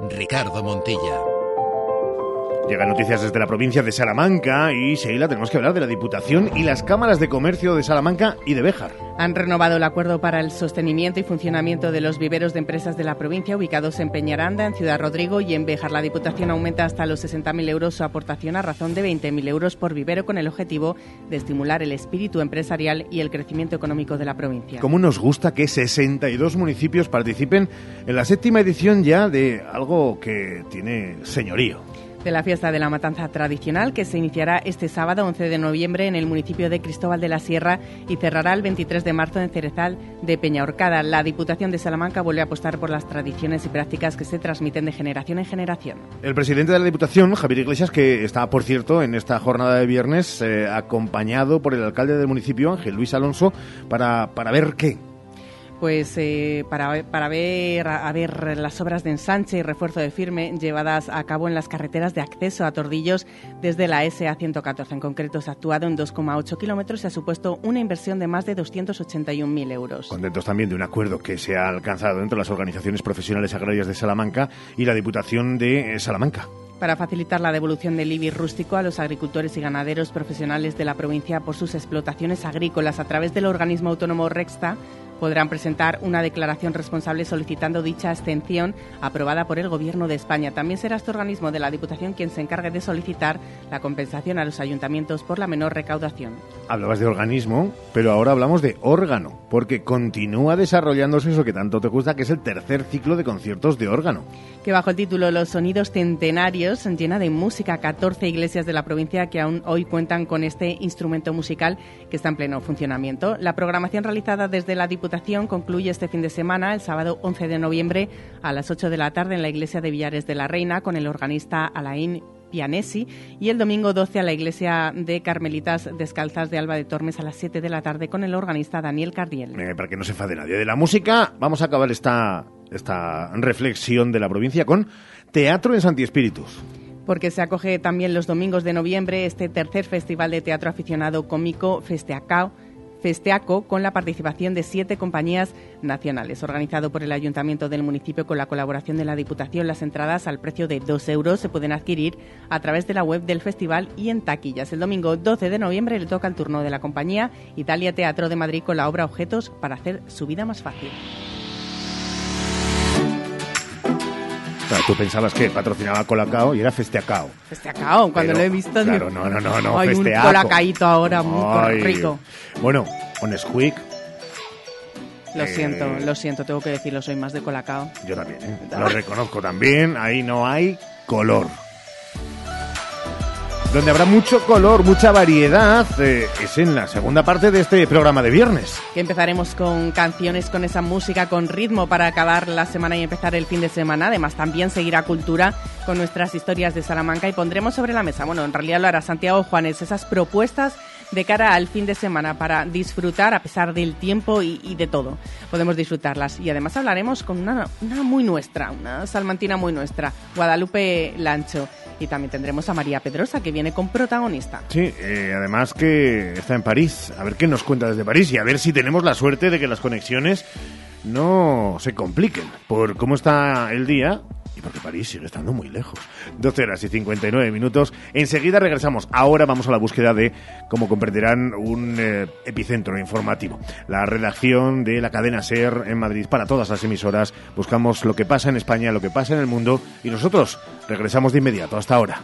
Ricardo Montilla. Llegan noticias desde la provincia de Salamanca y Sheila, tenemos que hablar de la Diputación y las cámaras de comercio de Salamanca y de Béjar. Han renovado el acuerdo para el sostenimiento y funcionamiento de los viveros de empresas de la provincia ubicados en Peñaranda, en Ciudad Rodrigo y en Béjar. La Diputación aumenta hasta los 60.000 euros su aportación a razón de 20.000 euros por vivero con el objetivo de estimular el espíritu empresarial y el crecimiento económico de la provincia. ¿Cómo nos gusta que 62 municipios participen en la séptima edición ya de algo que tiene señorío? De la fiesta de la matanza tradicional que se iniciará este sábado 11 de noviembre en el municipio de Cristóbal de la Sierra y cerrará el 23 de marzo en Cerezal de Peñahorcada. La Diputación de Salamanca vuelve a apostar por las tradiciones y prácticas que se transmiten de generación en generación. El presidente de la Diputación, Javier Iglesias, que está, por cierto, en esta jornada de viernes, eh, acompañado por el alcalde del municipio, Ángel Luis Alonso, para, para ver qué pues eh, para, para ver, a ver las obras de ensanche y refuerzo de firme llevadas a cabo en las carreteras de acceso a Tordillos desde la SA 114. En concreto, se ha actuado en 2,8 kilómetros y ha supuesto una inversión de más de 281.000 euros. Contentos también de un acuerdo que se ha alcanzado entre las organizaciones profesionales agrarias de Salamanca y la Diputación de Salamanca para facilitar la devolución del IBI rústico a los agricultores y ganaderos profesionales de la provincia por sus explotaciones agrícolas a través del organismo autónomo REXTA podrán presentar una declaración responsable solicitando dicha extensión aprobada por el Gobierno de España. También será este organismo de la Diputación quien se encargue de solicitar la compensación a los ayuntamientos por la menor recaudación. Hablabas de organismo, pero ahora hablamos de órgano, porque continúa desarrollándose eso que tanto te gusta, que es el tercer ciclo de conciertos de órgano que bajo el título Los sonidos centenarios llena de música 14 iglesias de la provincia que aún hoy cuentan con este instrumento musical que está en pleno funcionamiento. La programación realizada desde la Diputación concluye este fin de semana, el sábado 11 de noviembre a las 8 de la tarde en la iglesia de Villares de la Reina con el organista Alain Pianesi y el domingo 12 a la iglesia de Carmelitas Descalzas de Alba de Tormes a las 7 de la tarde con el organista Daniel Cardiel. Eh, para que no se enfade nadie de la música, vamos a acabar esta, esta reflexión de la provincia con Teatro en Santi Espíritus porque se acoge también los domingos de noviembre este tercer festival de teatro aficionado cómico Festeacao Festeaco con la participación de siete compañías nacionales. Organizado por el Ayuntamiento del municipio con la colaboración de la Diputación, las entradas al precio de dos euros se pueden adquirir a través de la web del festival y en taquillas. El domingo 12 de noviembre le toca el turno de la compañía Italia Teatro de Madrid con la obra Objetos para hacer su vida más fácil. Tú pensabas que patrocinaba Colacao y era Festeacao. Festeacao, cuando lo he visto. Claro, no, no, no, no, Hay un colacaíto ahora muy rico. Bueno, un Squeak. Lo siento, lo siento, tengo que decirlo, soy más de Colacao. Yo también, ¿eh? lo reconozco también, ahí no hay color donde habrá mucho color, mucha variedad, eh, es en la segunda parte de este programa de viernes. Que empezaremos con canciones, con esa música, con ritmo para acabar la semana y empezar el fin de semana. Además, también seguirá Cultura con nuestras historias de Salamanca y pondremos sobre la mesa, bueno, en realidad lo hará Santiago Juanes, esas propuestas de cara al fin de semana para disfrutar a pesar del tiempo y, de todo. Podemos disfrutarlas. Y además hablaremos con una, una muy nuestra, una salmantina muy nuestra, Guadalupe Lancho. Y también tendremos a María Pedrosa, que viene con protagonista. Sí, eh, además que está en París. A ver qué nos cuenta desde París y a ver si tenemos la suerte de que las conexiones no se compliquen por cómo está el día y porque París sigue estando muy lejos. 12 horas y 59 minutos. Enseguida regresamos. Ahora vamos a la búsqueda de, como comprenderán, un eh, epicentro informativo. La redacción de la cadena SER en Madrid para todas las emisoras. Buscamos lo que pasa en España, lo que pasa en el mundo y nosotros regresamos de inmediato. Hasta ahora.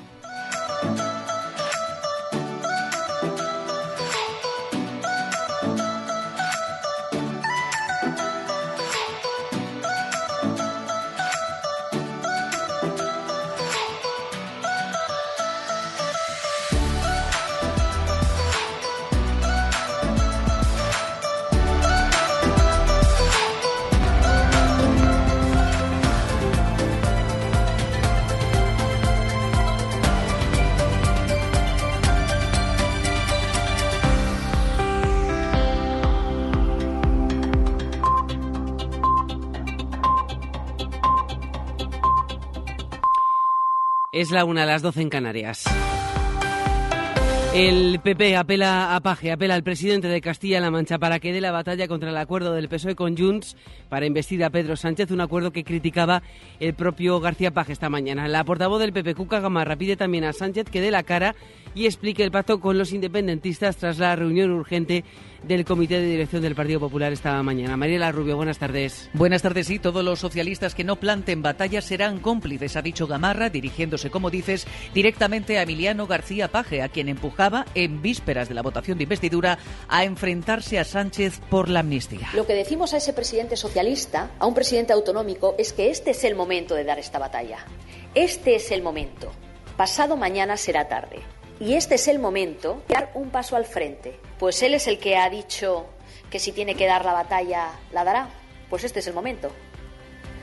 Es la una a las doce en Canarias. El PP apela a Paje, apela al presidente de Castilla-La Mancha para que dé la batalla contra el acuerdo del PSOE con Junts para investir a Pedro Sánchez, un acuerdo que criticaba el propio García Paje esta mañana. La portavoz del PP, Cuca Gamarra, pide también a Sánchez que dé la cara y explique el pacto con los independentistas tras la reunión urgente del Comité de Dirección del Partido Popular esta mañana. Mariela Rubio, buenas tardes. Buenas tardes. Y todos los socialistas que no planten batalla serán cómplices, ha dicho Gamarra, dirigiéndose, como dices, directamente a Emiliano García Paje, a quien en vísperas de la votación de investidura a enfrentarse a Sánchez por la amnistía. Lo que decimos a ese presidente socialista, a un presidente autonómico, es que este es el momento de dar esta batalla. Este es el momento. Pasado mañana será tarde. Y este es el momento de dar un paso al frente. Pues él es el que ha dicho que si tiene que dar la batalla, la dará. Pues este es el momento.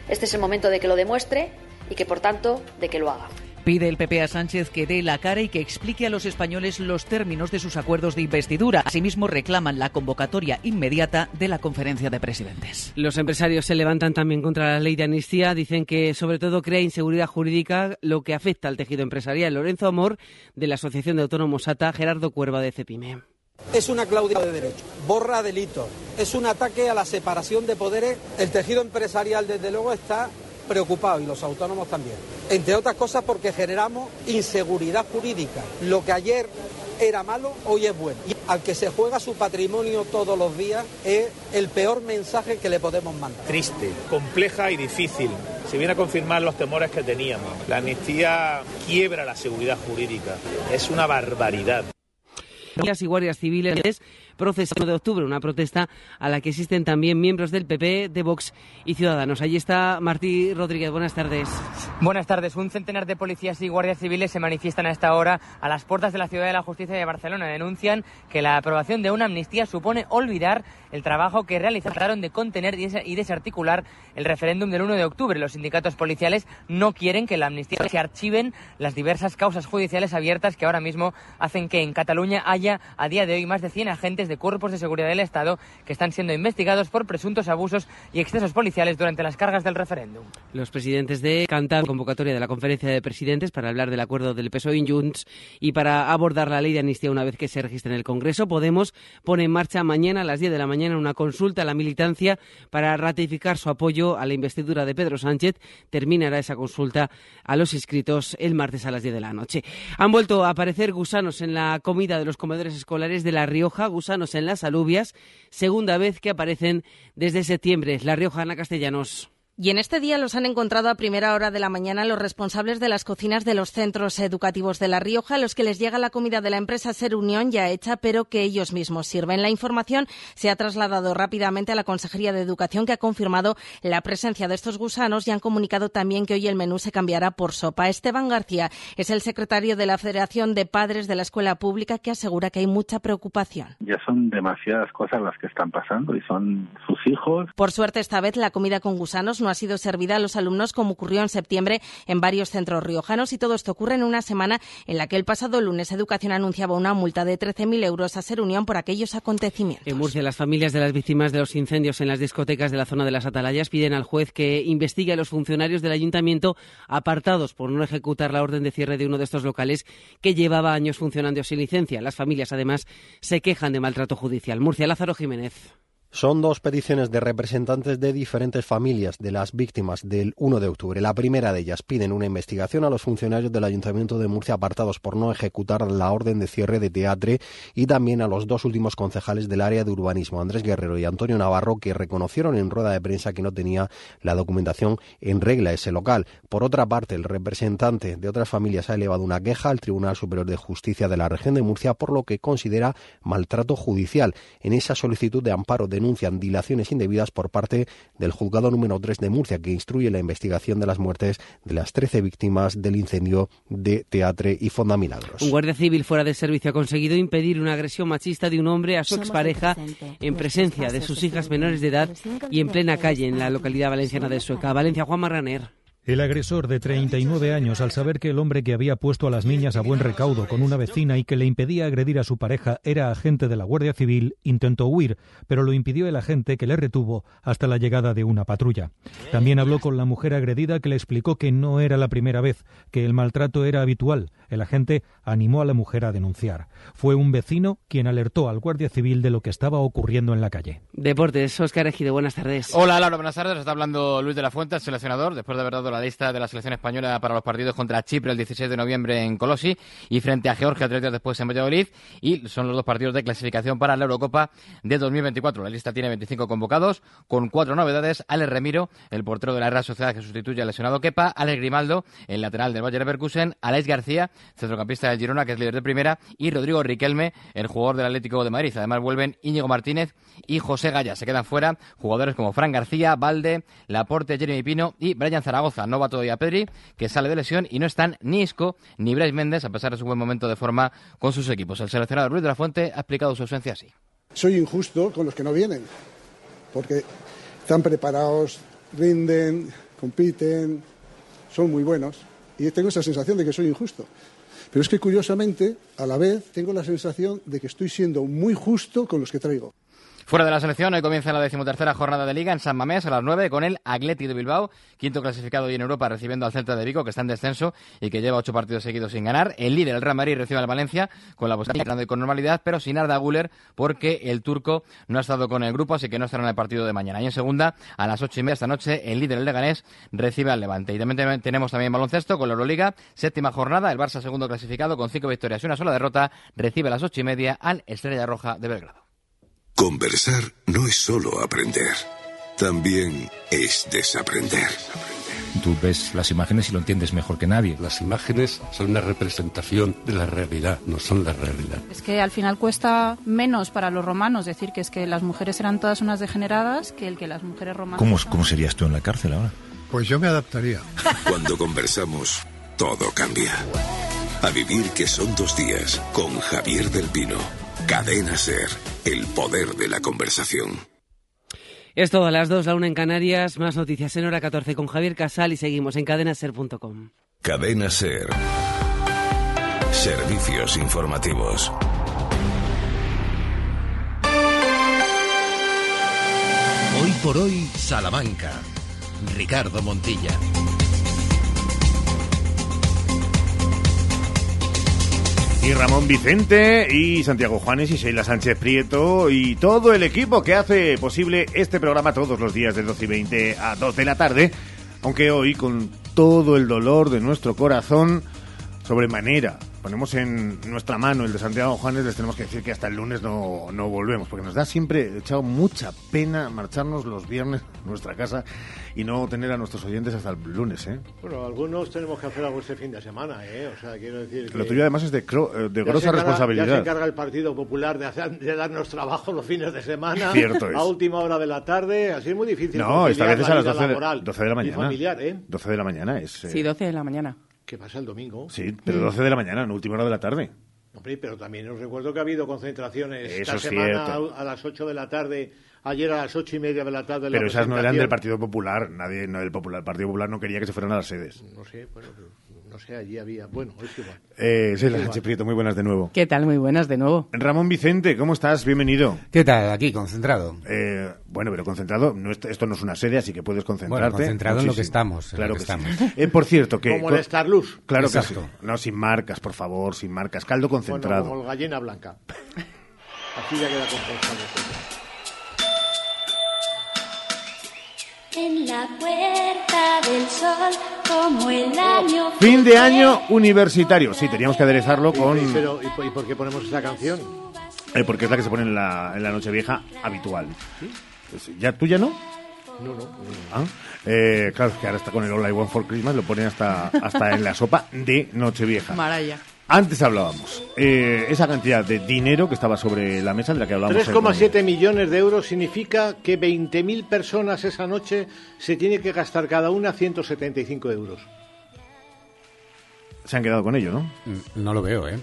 Este es el momento de que lo demuestre y que, por tanto, de que lo haga. Pide el PP a Sánchez que dé la cara y que explique a los españoles los términos de sus acuerdos de investidura. Asimismo, reclaman la convocatoria inmediata de la conferencia de presidentes. Los empresarios se levantan también contra la ley de amnistía. Dicen que, sobre todo, crea inseguridad jurídica, lo que afecta al tejido empresarial. Lorenzo Amor, de la Asociación de Autónomos ATA, Gerardo Cuerva, de Cepime. Es una cláusula de derecho, borra delitos, es un ataque a la separación de poderes. El tejido empresarial, desde luego, está preocupado y los autónomos también. Entre otras cosas porque generamos inseguridad jurídica. Lo que ayer era malo, hoy es bueno. Y al que se juega su patrimonio todos los días es el peor mensaje que le podemos mandar. Triste, compleja y difícil. Se viene a confirmar los temores que teníamos. La amnistía quiebra la seguridad jurídica. Es una barbaridad y guardias civiles proceso de octubre, una protesta a la que asisten también miembros del PP, de Vox y Ciudadanos. Allí está Martí Rodríguez. Buenas tardes. Buenas tardes. Un centenar de policías y guardias civiles se manifiestan a esta hora a las puertas de la Ciudad de la Justicia de Barcelona. Denuncian que la aprobación de una amnistía supone olvidar el trabajo que realizaron de contener y desarticular el referéndum del 1 de octubre. Los sindicatos policiales no quieren que la amnistía se archiven las diversas causas judiciales abiertas que ahora mismo hacen que en Cataluña haya a día de hoy más de 100 agentes de cuerpos de seguridad del Estado que están siendo investigados por presuntos abusos y excesos policiales durante las cargas del referéndum. Los presidentes de Cantar convocatoria de la conferencia de presidentes para hablar del acuerdo del PSOE y Junts y para abordar la ley de amnistía una vez que se registre en el Congreso. Podemos pone en marcha mañana a las 10 de la mañana una consulta a la militancia para ratificar su apoyo a la investidura de Pedro Sánchez. Terminará esa consulta a los inscritos el martes a las 10 de la noche. Han vuelto a aparecer gusanos en la comida de los comedores escolares de La Rioja, gusanos en las alubias, segunda vez que aparecen desde septiembre. La Rioja, Ana Castellanos. Y en este día los han encontrado a primera hora de la mañana los responsables de las cocinas de los centros educativos de La Rioja, a los que les llega la comida de la empresa Ser Unión ya hecha, pero que ellos mismos sirven. La información se ha trasladado rápidamente a la Consejería de Educación, que ha confirmado la presencia de estos gusanos y han comunicado también que hoy el menú se cambiará por sopa. Esteban García es el secretario de la Federación de Padres de la Escuela Pública, que asegura que hay mucha preocupación. Ya son demasiadas cosas las que están pasando y son sus hijos. Por suerte, esta vez la comida con gusanos no ha sido servida a los alumnos como ocurrió en septiembre en varios centros riojanos y todo esto ocurre en una semana en la que el pasado lunes Educación anunciaba una multa de 13.000 euros a Ser Unión por aquellos acontecimientos. En Murcia, las familias de las víctimas de los incendios en las discotecas de la zona de las Atalayas piden al juez que investigue a los funcionarios del ayuntamiento apartados por no ejecutar la orden de cierre de uno de estos locales que llevaba años funcionando sin licencia. Las familias, además, se quejan de maltrato judicial. Murcia, Lázaro Jiménez. Son dos peticiones de representantes de diferentes familias de las víctimas del 1 de octubre. La primera de ellas piden una investigación a los funcionarios del Ayuntamiento de Murcia apartados por no ejecutar la orden de cierre de teatre y también a los dos últimos concejales del área de urbanismo, Andrés Guerrero y Antonio Navarro, que reconocieron en rueda de prensa que no tenía la documentación en regla ese local. Por otra parte, el representante de otras familias ha elevado una queja al Tribunal Superior de Justicia de la región de Murcia por lo que considera maltrato judicial. En esa solicitud de amparo de denuncian dilaciones indebidas por parte del juzgado número 3 de Murcia, que instruye la investigación de las muertes de las 13 víctimas del incendio de Teatre y Fonda Milagros. Un guardia civil fuera de servicio ha conseguido impedir una agresión machista de un hombre a su expareja en presencia de sus hijas menores de edad y en plena calle en la localidad valenciana de Sueca. Valencia, Juan Marraner. El agresor de 39 años, al saber que el hombre que había puesto a las niñas a buen recaudo con una vecina y que le impedía agredir a su pareja era agente de la Guardia Civil, intentó huir, pero lo impidió el agente que le retuvo hasta la llegada de una patrulla. También habló con la mujer agredida que le explicó que no era la primera vez, que el maltrato era habitual. El agente animó a la mujer a denunciar. Fue un vecino quien alertó al Guardia Civil de lo que estaba ocurriendo en la calle. Deportes, Oscar Ejido, buenas tardes. Hola Laura, buenas tardes. Está hablando Luis de la Fuente, el seleccionador, después de haber dado la lista de la selección española para los partidos contra Chipre el 16 de noviembre en Colosi y frente a Georgia tres días después en Valladolid. Y son los dos partidos de clasificación para la Eurocopa de 2024. La lista tiene 25 convocados, con cuatro novedades. Alex Remiro, el portero de la Real Sociedad que sustituye al lesionado Kepa, Alex Grimaldo, el lateral del Bayer Leverkusen, Alex García, centrocampista del Girona, que es líder de primera, y Rodrigo Riquelme, el jugador del Atlético de Madrid. Además vuelven Íñigo Martínez y José Gaya. Se quedan fuera jugadores como Fran García, Valde, Laporte, Jeremy Pino y Brian Zaragoza. No va todavía Pedri, que sale de lesión, y no están ni Isco ni Brais Méndez, a pesar de su buen momento de forma con sus equipos. El seleccionador Luis de la Fuente ha explicado su ausencia así. Soy injusto con los que no vienen, porque están preparados, rinden, compiten, son muy buenos, y tengo esa sensación de que soy injusto. Pero es que curiosamente, a la vez, tengo la sensación de que estoy siendo muy justo con los que traigo. Fuera de la selección, hoy comienza la decimotercera jornada de Liga en San Mamés a las 9 con el Atleti de Bilbao, quinto clasificado hoy en Europa, recibiendo al Celta de Vigo, que está en descenso y que lleva ocho partidos seguidos sin ganar. El líder, el Real Madrid, recibe al Valencia con la posibilidad de con normalidad, pero sin Arda Guller, porque el turco no ha estado con el grupo, así que no estará en el partido de mañana. Y en segunda, a las ocho y media esta noche, el líder, el Leganés, recibe al Levante. Y también tenemos también baloncesto con la Euroliga, séptima jornada, el Barça segundo clasificado con cinco victorias y una sola derrota, recibe a las ocho y media al Estrella Roja de Belgrado. Conversar no es solo aprender, también es desaprender. Tú ves las imágenes y lo entiendes mejor que nadie. Las imágenes son una representación de la realidad, no son la realidad. Es que al final cuesta menos para los romanos decir que es que las mujeres eran todas unas degeneradas que el que las mujeres romanas. ¿Cómo, cómo serías tú en la cárcel ahora? Pues yo me adaptaría. Cuando conversamos, todo cambia. A vivir que son dos días con Javier del Pino. Cadena Ser, el poder de la conversación. Es todo a las 2, la una en Canarias, más noticias en hora 14 con Javier Casal y seguimos en cadenaser.com. Cadena Ser. Servicios informativos. Hoy por hoy, Salamanca. Ricardo Montilla. Y Ramón Vicente y Santiago Juanes y Sheila Sánchez Prieto y todo el equipo que hace posible este programa todos los días de 12 y 20 a 2 de la tarde, aunque hoy con todo el dolor de nuestro corazón, sobremanera, ponemos en nuestra mano el de Santiago Juanes, les tenemos que decir que hasta el lunes no, no volvemos, porque nos da siempre echado mucha pena marcharnos los viernes a nuestra casa y no tener a nuestros oyentes hasta el lunes, ¿eh? Bueno, algunos tenemos que hacer algo este fin de semana, ¿eh? O sea, quiero decir que Lo tuyo además es de, cro- eh, de grosa se encarga- responsabilidad. Ya se encarga el Partido Popular de, hacer- de darnos trabajo los fines de semana, Cierto es. a última hora de la tarde, así es muy difícil. No, esta vez es a las vida 12 de, laboral 12 de la mañana. familiar, ¿eh? 12 de la mañana es... eh, Sí, 12 de la mañana. ¿Qué pasa el domingo? Sí, pero 12 de la mañana, no última hora de la tarde. Hombre, pero también os recuerdo que ha habido concentraciones Eso esta es semana cierto. a, a las 8 de la tarde, ayer a las ocho y media de la tarde. la Pero esas no eran del. Partido Popular. Nadie, no, el, Popular, el Partido Popular no quería que se fueran a las sedes. No sé, bueno, no sé, allí había. Bueno, es igual. Eh, sí, la. Sánchez Prieto, muy buenas de nuevo. ¿Qué tal? Muy buenas de nuevo. Ramón Vicente, ¿cómo estás? Bienvenido. ¿Qué tal? Aquí, concentrado. Eh, bueno, pero concentrado, no, est- esto no es una sede, así que puedes concentrarte. Bueno, concentrado en lo que muchísimo. estamos, en Claro lo que que sí. estamos. Eh, por cierto, que... Como el Starluz. Claro que Exacto. sí. No, sin marcas, por favor, sin marcas. Caldo concentrado. Bueno, como el gallina blanca. Así ya queda compensado. En la puerta del sol, como el año. Fin de año universitario. Sí, teníamos que aderezarlo con... Pero, ¿y, por- y por qué ponemos esa canción? eh, porque es la que se pone en la, en la Nochevieja habitual. Pues, ¿Ya tú ya no? No, no. Ah, eh, claro, es que ahora está con el All I Want for Christmas, lo ponen hasta, hasta en la sopa de Nochevieja. Maraya. Antes hablábamos, eh, esa cantidad de dinero que estaba sobre la mesa de la que hablábamos. 3,7 millones de euros significa que 20.000 personas esa noche se tiene que gastar cada una 175 euros. Se han quedado con ello, ¿no? Mm, No lo veo, ¿eh?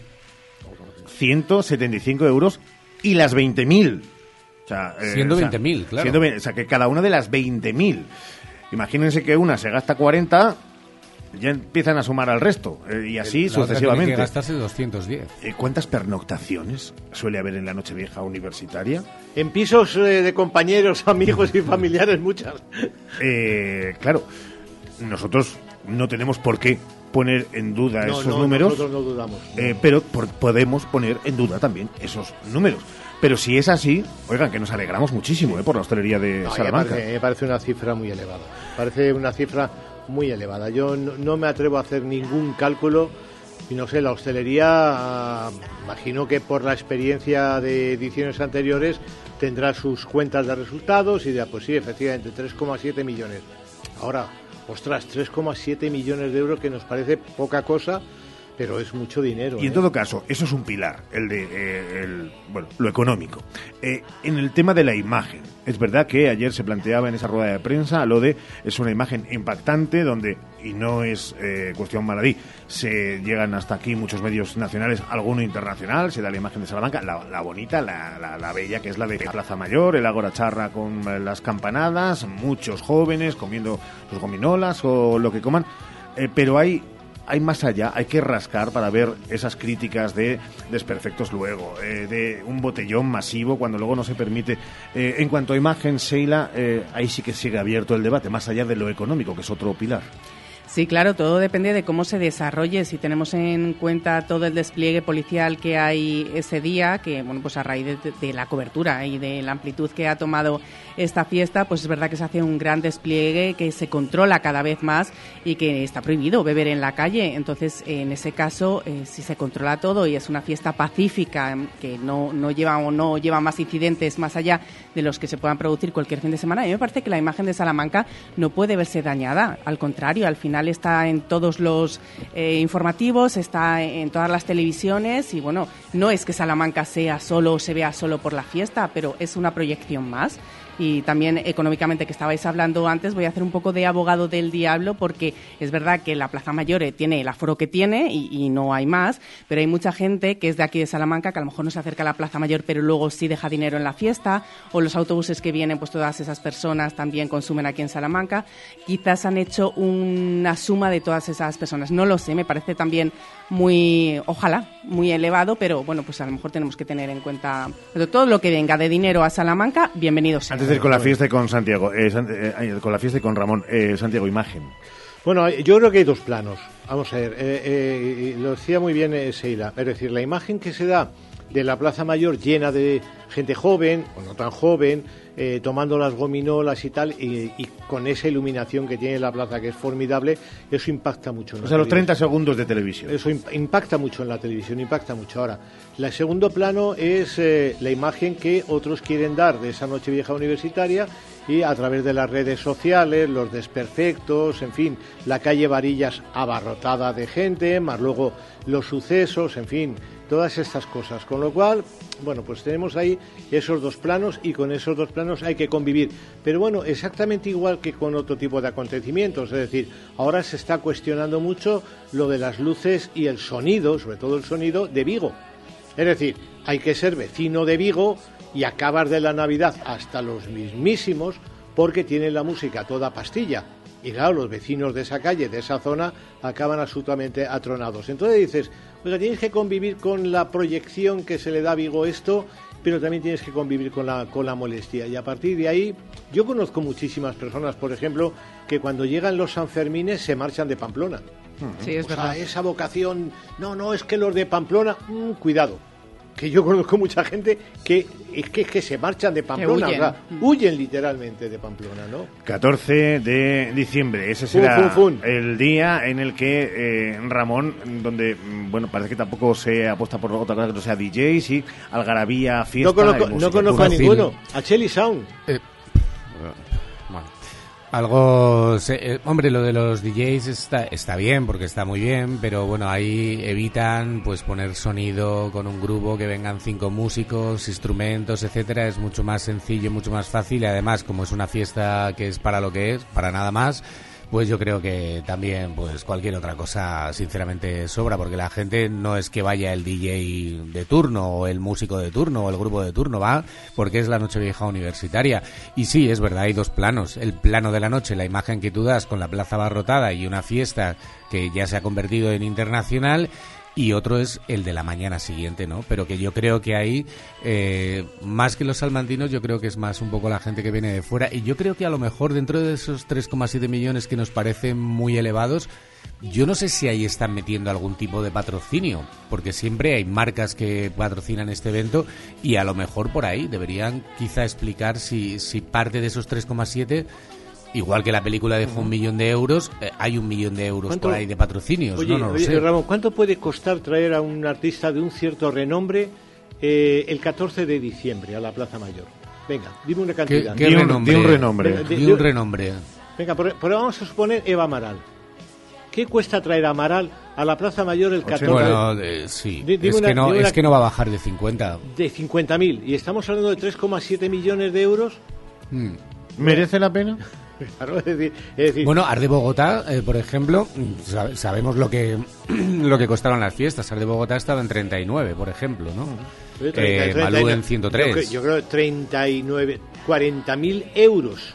175 euros y las 20.000. O sea, eh, Siendo o sea, 20.000, claro. siendo o sea, que cada una de las 20.000. Imagínense que una se gasta 40 ya empiezan a sumar al resto eh, y así La otra sucesivamente. Tiene que gastarse 210. Eh, ¿Cuántas pernoctaciones suele haber en la Nochevieja universitaria? En pisos eh, de compañeros, amigos y familiares, muchas. Eh, claro, nosotros no tenemos por qué poner en duda No, esos no, números, nosotros no dudamos. eh, pero por- podemos poner en duda también esos números. Pero si es así, oigan, que nos alegramos muchísimo eh, por la hostelería de No, Salamanca. parece, me parece una cifra muy elevada. Parece una cifra muy elevada. Yo no, no me atrevo a hacer ningún cálculo. Y no sé, la hostelería, ah, imagino que por la experiencia de ediciones anteriores tendrá sus cuentas de resultados y dirá, pues sí, efectivamente, 3,7 millones. Ahora, ostras, 3,7 millones de euros que nos parece poca cosa, pero es mucho dinero. Y en ¿eh? todo caso, eso es un pilar, el de eh, el, bueno, lo económico. Eh, en el tema de la imagen, es verdad que ayer se planteaba en esa rueda de prensa lo de es una imagen impactante donde y no es eh, cuestión maladí, se llegan hasta aquí muchos medios nacionales, alguno internacional, se da la imagen de Salamanca, la, la bonita, la, la- la bella, que es la de Plaza Mayor, el Ágora Charra con eh, las campanadas, muchos jóvenes comiendo sus gominolas o lo que coman, Eh, pero hay hay más allá, hay que rascar para ver esas críticas de desperfectos luego, eh, de un botellón masivo cuando luego no se permite. Eh, en cuanto a imagen, Sheila, eh, ahí sí que sigue abierto el debate, más allá de lo económico, que es otro pilar. Sí, claro, todo depende de cómo se desarrolle. Si tenemos en cuenta todo el despliegue policial que hay ese día, que bueno, pues a raíz de, de la cobertura y de la amplitud que ha tomado esta fiesta, pues es verdad que se hace un gran despliegue, que se controla cada vez más y que está prohibido beber en la calle. Entonces, en ese caso, eh, si se controla todo y es una fiesta pacífica em, que no, no lleva o no lleva más incidentes más allá de los que se puedan producir cualquier fin de semana, a mí me parece que la imagen de Salamanca no puede verse dañada. Al contrario, al final está en todos los eh, informativos, está en todas las televisiones y bueno, no es que Salamanca sea solo o se vea solo por la fiesta, pero es una proyección más. Y también económicamente que estabais hablando antes, voy a hacer un poco de abogado del diablo porque es verdad que la Plaza Mayor eh, tiene el aforo que tiene y, no hay más, pero hay mucha gente que es de aquí de Salamanca que a lo mejor no se acerca a la Plaza Mayor, pero luego sí deja dinero en la fiesta, o los autobuses que vienen, pues todas esas personas también consumen aquí en Salamanca. Quizás han hecho una suma de todas esas personas. No lo sé, me parece también muy, ojalá, muy elevado, pero bueno, pues a lo mejor tenemos que tener en cuenta pero todo lo que venga de dinero a Salamanca, bienvenidos. Antes de ir con la fiesta y con Santiago, eh, San- eh, ay, con la fiesta y con Ramón, eh, Santiago, imagen. Bueno, yo creo que hay dos planos. Vamos a ver, eh, eh, lo decía muy bien eh, Seila. Es decir, la imagen que se da de la Plaza Mayor llena de gente joven o no tan joven, eh, tomando las gominolas y tal, y, y con esa iluminación que tiene la plaza, que es formidable, eso impacta mucho. en O sea, los televisión. 30 segundos de televisión. Eso imp- impacta mucho en la televisión, impacta mucho. Ahora, el segundo plano es eh, la imagen que otros quieren dar de esa noche vieja universitaria y a través de las redes sociales, los desperfectos, en fin, la calle Varillas abarrotada de gente, más luego los sucesos, en fin, todas estas cosas. Con lo cual, bueno, pues tenemos ahí esos dos planos y con esos dos planos hay que convivir. Pero bueno, exactamente igual que con otro tipo de acontecimientos, es decir, ahora se está cuestionando mucho lo de las luces y el sonido, sobre todo el sonido de Vigo. Es decir, hay que ser vecino de Vigo y acabar de la Navidad hasta los mismísimos porque tienen la música toda pastilla. Y claro, los vecinos de esa calle, de esa zona, acaban absolutamente atronados. Entonces dices, oiga, tienes que convivir con la proyección que se le da a Vigo esto, pero también tienes que convivir con la, con la molestia. Y a partir de ahí, yo conozco muchísimas personas, por ejemplo, que cuando llegan los Sanfermines se marchan de Pamplona. Sí, es O sea, verdad. esa vocación, no, no, es que los de Pamplona, mm, cuidado, que yo conozco mucha gente que es que, que se marchan de Pamplona, huyen. o sea, huyen literalmente de Pamplona, ¿no? 14 de diciembre, ese será fun, fun. el día en el que eh, Ramón, donde, mm, bueno, parece que tampoco se apuesta por otra cosa que no sea DJ, sí, algarabía, fiesta No conozco, y no conozco a ninguno. A Chelly Sound. Bueno, algo, eh, hombre, lo de los DJs está, está bien porque está muy bien, pero bueno, ahí evitan pues poner sonido con un grupo que vengan cinco músicos, instrumentos, etcétera, es mucho más sencillo, mucho más fácil y además como es una fiesta que es para lo que es, para nada más, pues yo creo que también pues cualquier otra cosa sinceramente sobra porque la gente no es que vaya el DJ de turno o el músico de turno o el grupo de turno va porque es la noche vieja universitaria. Y sí es verdad hay dos planos. El plano de la noche la imagen que tú das con la plaza abarrotada y una fiesta que ya se ha convertido en internacional y otro es el de la mañana siguiente, ¿no? Pero que yo creo que ahí, eh, más que los salmantinos, yo creo que es más un poco la gente que viene de fuera. Y yo creo que a lo mejor dentro de esos 3,7 millones que nos parecen muy elevados, yo no sé si ahí están metiendo algún tipo de patrocinio, porque siempre hay marcas que patrocinan este evento y a lo mejor por ahí deberían quizá explicar si, si parte de esos 3,7 Igual que la película dejó un millón de euros, eh, hay un millón de euros por ahí de patrocinios. Oye, no, oye, Ramón, ¿cuánto puede costar traer a un artista de un cierto renombre eh, el 14 de diciembre a la Plaza Mayor? Venga, dime una cantidad. ¿Qué, renombre? un renombre. De, de, un renombre. Venga, pero, vamos a suponer Eva Amaral. ¿Qué cuesta traer a Amaral a la Plaza Mayor el 14? Bueno, eh, sí. es, que no, es que no va a bajar de 50. De 50.000. Y estamos hablando de 3,7 millones de euros. Hmm. ¿Merece la pena? Bueno, Arde Bogotá, eh, por ejemplo, sabemos lo que lo que costaron las fiestas. Arde Bogotá estaba en 39, por ejemplo, ¿no? eh, Malú en 103. Yo, creo 39, 40.000 euros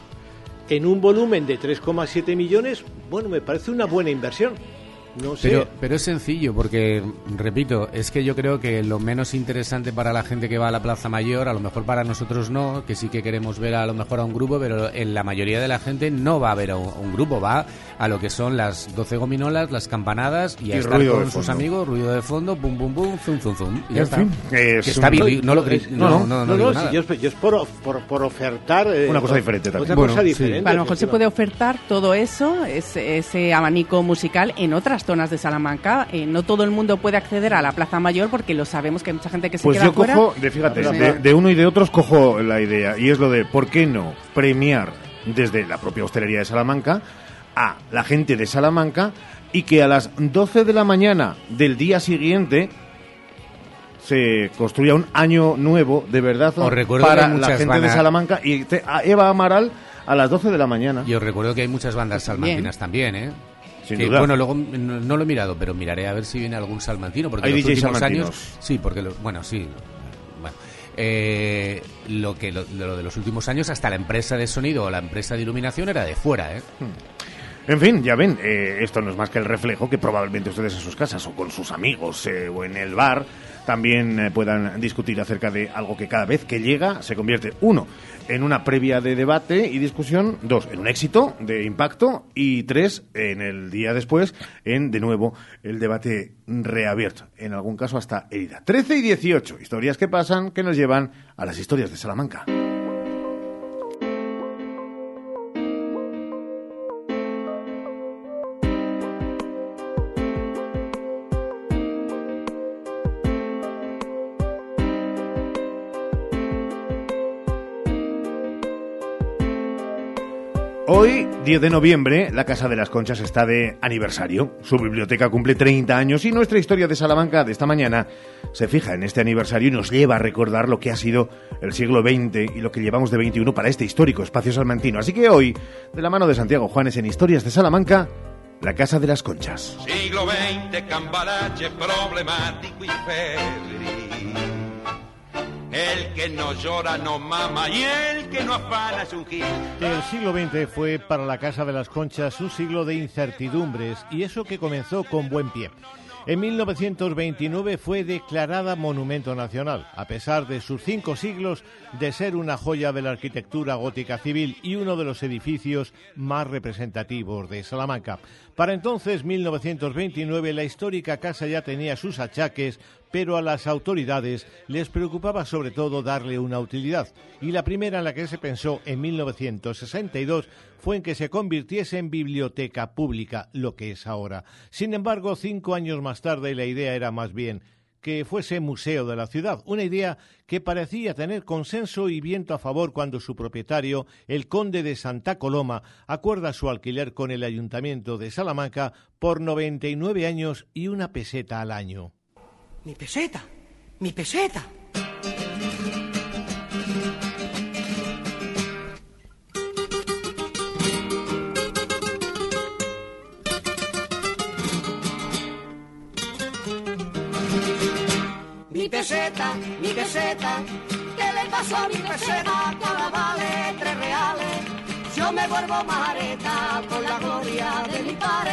en un volumen de 3,7 millones, bueno, me parece una buena inversión. No sé. Pero, pero es sencillo, porque, repito, es que yo creo que lo menos interesante para la gente que va a la Plaza Mayor, a lo mejor para nosotros no, que sí que queremos ver a lo mejor a un grupo, pero en la mayoría de la gente no va a ver a un, grupo, va a lo que son las 12 gominolas, las campanadas y, a estar con sus amigos, ruido de fondo, bum, bum, bum, zum, zum, zum. Y ya está. que está bien, no lo No, no, no, no, si yo, es por, por, por ofertar. Eh, Una cosa diferente también. Otra bueno, cosa diferente. A lo mejor se puede ofertar todo eso, ese, ese abanico musical, en otras zonas de Salamanca. Eh, no todo el mundo puede acceder a la Plaza Mayor porque lo sabemos que hay mucha gente que se pues queda yo fuera. cojo, de, fíjate, de, de, uno y de otros cojo la idea y es lo de ¿por qué no premiar desde la propia hostelería de Salamanca a la gente de Salamanca y que a las 12 de la mañana del día siguiente se construya un año nuevo de verdad para la gente bandas... de Salamanca y te, a Eva Amaral a las 12 de la mañana. Y os recuerdo que hay muchas bandas salmantinas también, ¿eh? Sin que, duda. bueno, luego no, no, lo he mirado, pero miraré a ver si viene algún salmantino. Porque Hay los últimos años. Sí, porque, lo, bueno, sí. Bueno, eh, lo que lo, lo, de los últimos años, hasta la empresa de sonido o la empresa de iluminación era de fuera, ¿eh? Hmm. En fin, ya ven, eh, esto no es más que el reflejo que probablemente ustedes en sus casas o con sus amigos eh, o en el bar también eh, puedan discutir acerca de algo que cada vez que llega se convierte, uno, en una previa de debate y discusión, dos, en un éxito de impacto y tres, en el día después, en de nuevo el debate reabierto, en algún caso hasta herida. 13 y 18, historias que pasan que nos llevan a las historias de Salamanca. Hoy, 10 de noviembre, la Casa de las Conchas está de aniversario. Su biblioteca cumple 30 años y nuestra historia de Salamanca de esta mañana se fija en este aniversario y nos lleva a recordar lo que ha sido el siglo XX y lo que llevamos de 21 para este histórico espacio salmantino. Así que hoy, de la mano de Santiago Juanes en Historias de Salamanca, la Casa de las Conchas. Siglo XX, cambalache problemático y febril. El que no llora no mama y el que no afana es un gil. El siglo XX fue para la Casa de las Conchas un siglo de incertidumbres y eso que comenzó con buen pie. En 1929 fue declarada Monumento Nacional, a pesar de sus cinco siglos de ser una joya de la arquitectura gótica civil y uno de los edificios más representativos de Salamanca. Para entonces, 1929, la histórica casa ya tenía sus achaques, pero a las autoridades les preocupaba sobre todo darle una utilidad. Y la primera en la que se pensó en 1962 fue en que se convirtiese en biblioteca pública, lo que es ahora. Sin embargo, cinco años más tarde la idea era más bien que fuese museo de la ciudad, una idea que parecía tener consenso y viento a favor cuando su propietario, el conde de Santa Coloma, acuerda su alquiler con el ayuntamiento de Salamanca por 99 años y una peseta al año. Mi peseta, mi peseta. Mi peseta, mi peseta, ¿qué le pasó a mi peseta? Que ahora vale tres reales. Yo me vuelvo majareta con la gloria de mi padre.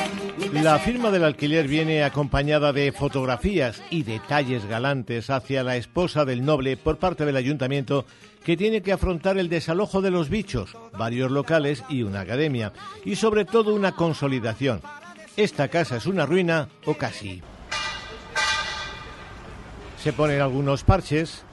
Mi La firma del alquiler viene acompañada de fotografías y detalles galantes hacia la esposa del noble por parte del ayuntamiento que tiene que afrontar el desalojo de los bichos, varios locales y una academia, y sobre todo una consolidación. Esta casa es una ruina o casi. Se ponen algunos parches,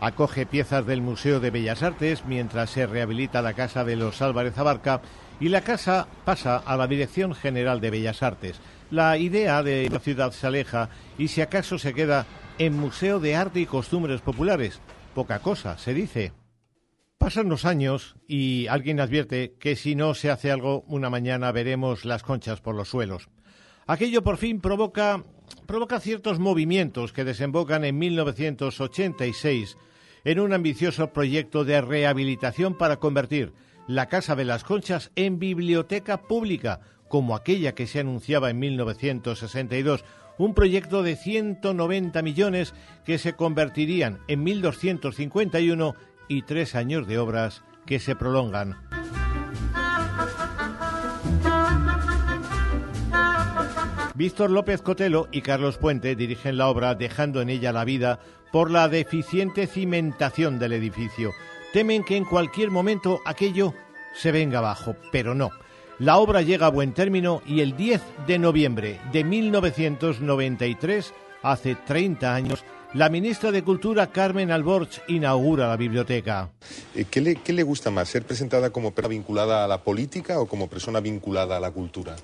acoge piezas del Museo de Bellas Artes mientras se rehabilita la casa de los Álvarez Abarca y la casa pasa a la Dirección General de Bellas Artes. La idea de la ciudad se aleja y si acaso se queda en Museo de Arte y Costumbres Populares. Poca cosa, se dice. Pasan los años y alguien advierte que si no se hace algo, una mañana veremos las conchas por los suelos. Aquello por fin provoca, provoca ciertos movimientos que desembocan en 1986 en un ambicioso proyecto de rehabilitación para convertir la Casa de las Conchas en biblioteca pública, como aquella que se anunciaba en 1962, un proyecto de 190 millones que se convertirían en 1.251 y tres años de obras que se prolongan. Víctor López Cotelo y Carlos Puente dirigen la obra dejando en ella la vida por la deficiente cimentación del edificio. Temen que en cualquier momento aquello se venga abajo, pero no. La obra llega a buen término y el 10 de noviembre de 1993, hace 30 años, la ministra de Cultura Carmen Alborch inaugura la biblioteca. Eh, ¿Qué le, ¿Qué le gusta más, ser presentada como persona vinculada a la política o como persona vinculada a la cultura?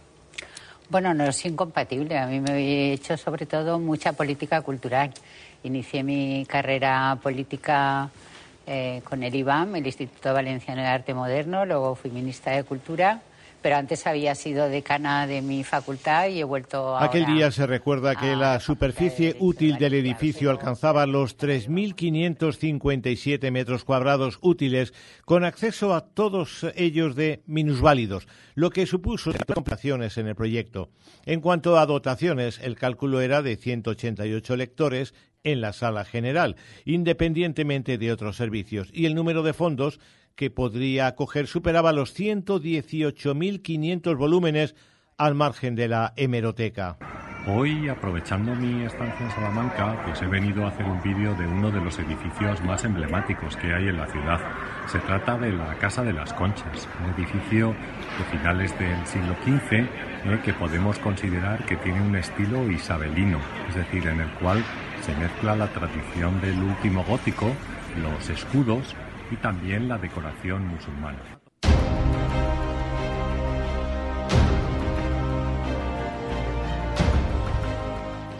Bueno, no es incompatible. A mí me he hecho sobre todo mucha política cultural. Inicié mi carrera política eh, con el IBAM, el Instituto Valenciano de Arte Moderno, luego fui ministra de Cultura, pero antes había sido decana de mi facultad y he vuelto a. Aquel día se recuerda que la superficie útil del edificio alcanzaba los 3.557 metros cuadrados útiles, con acceso a todos ellos de minusválidos, lo que supuso complicaciones en el proyecto. En cuanto a dotaciones, el cálculo era de 188 lectores en la sala general, independientemente de otros servicios, y el número de fondos que podría acoger superaba los 118.500 volúmenes al margen de la hemeroteca. Hoy, aprovechando mi estancia en Salamanca, pues he venido a hacer un vídeo de uno de los edificios más emblemáticos que hay en la ciudad. Se trata de la Casa de las Conchas, un edificio de finales del siglo XV eh, que podemos considerar que tiene un estilo isabelino, es decir, en el cual se mezcla la tradición del último gótico, los escudos y también la decoración musulmana.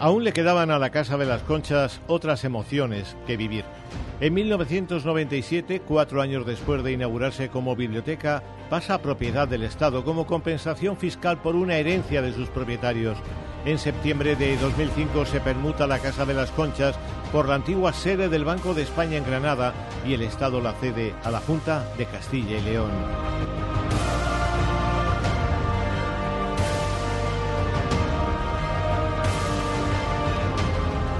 Aún le quedaban a la Casa de las Conchas otras emociones que vivir. En 1997, cuatro años después de inaugurarse como biblioteca, pasa a propiedad del Estado como compensación fiscal por una herencia de sus propietarios. En septiembre de 2005 se permuta la Casa de las Conchas por la antigua sede del Banco de España en Granada y el Estado la cede a la Junta de Castilla y León.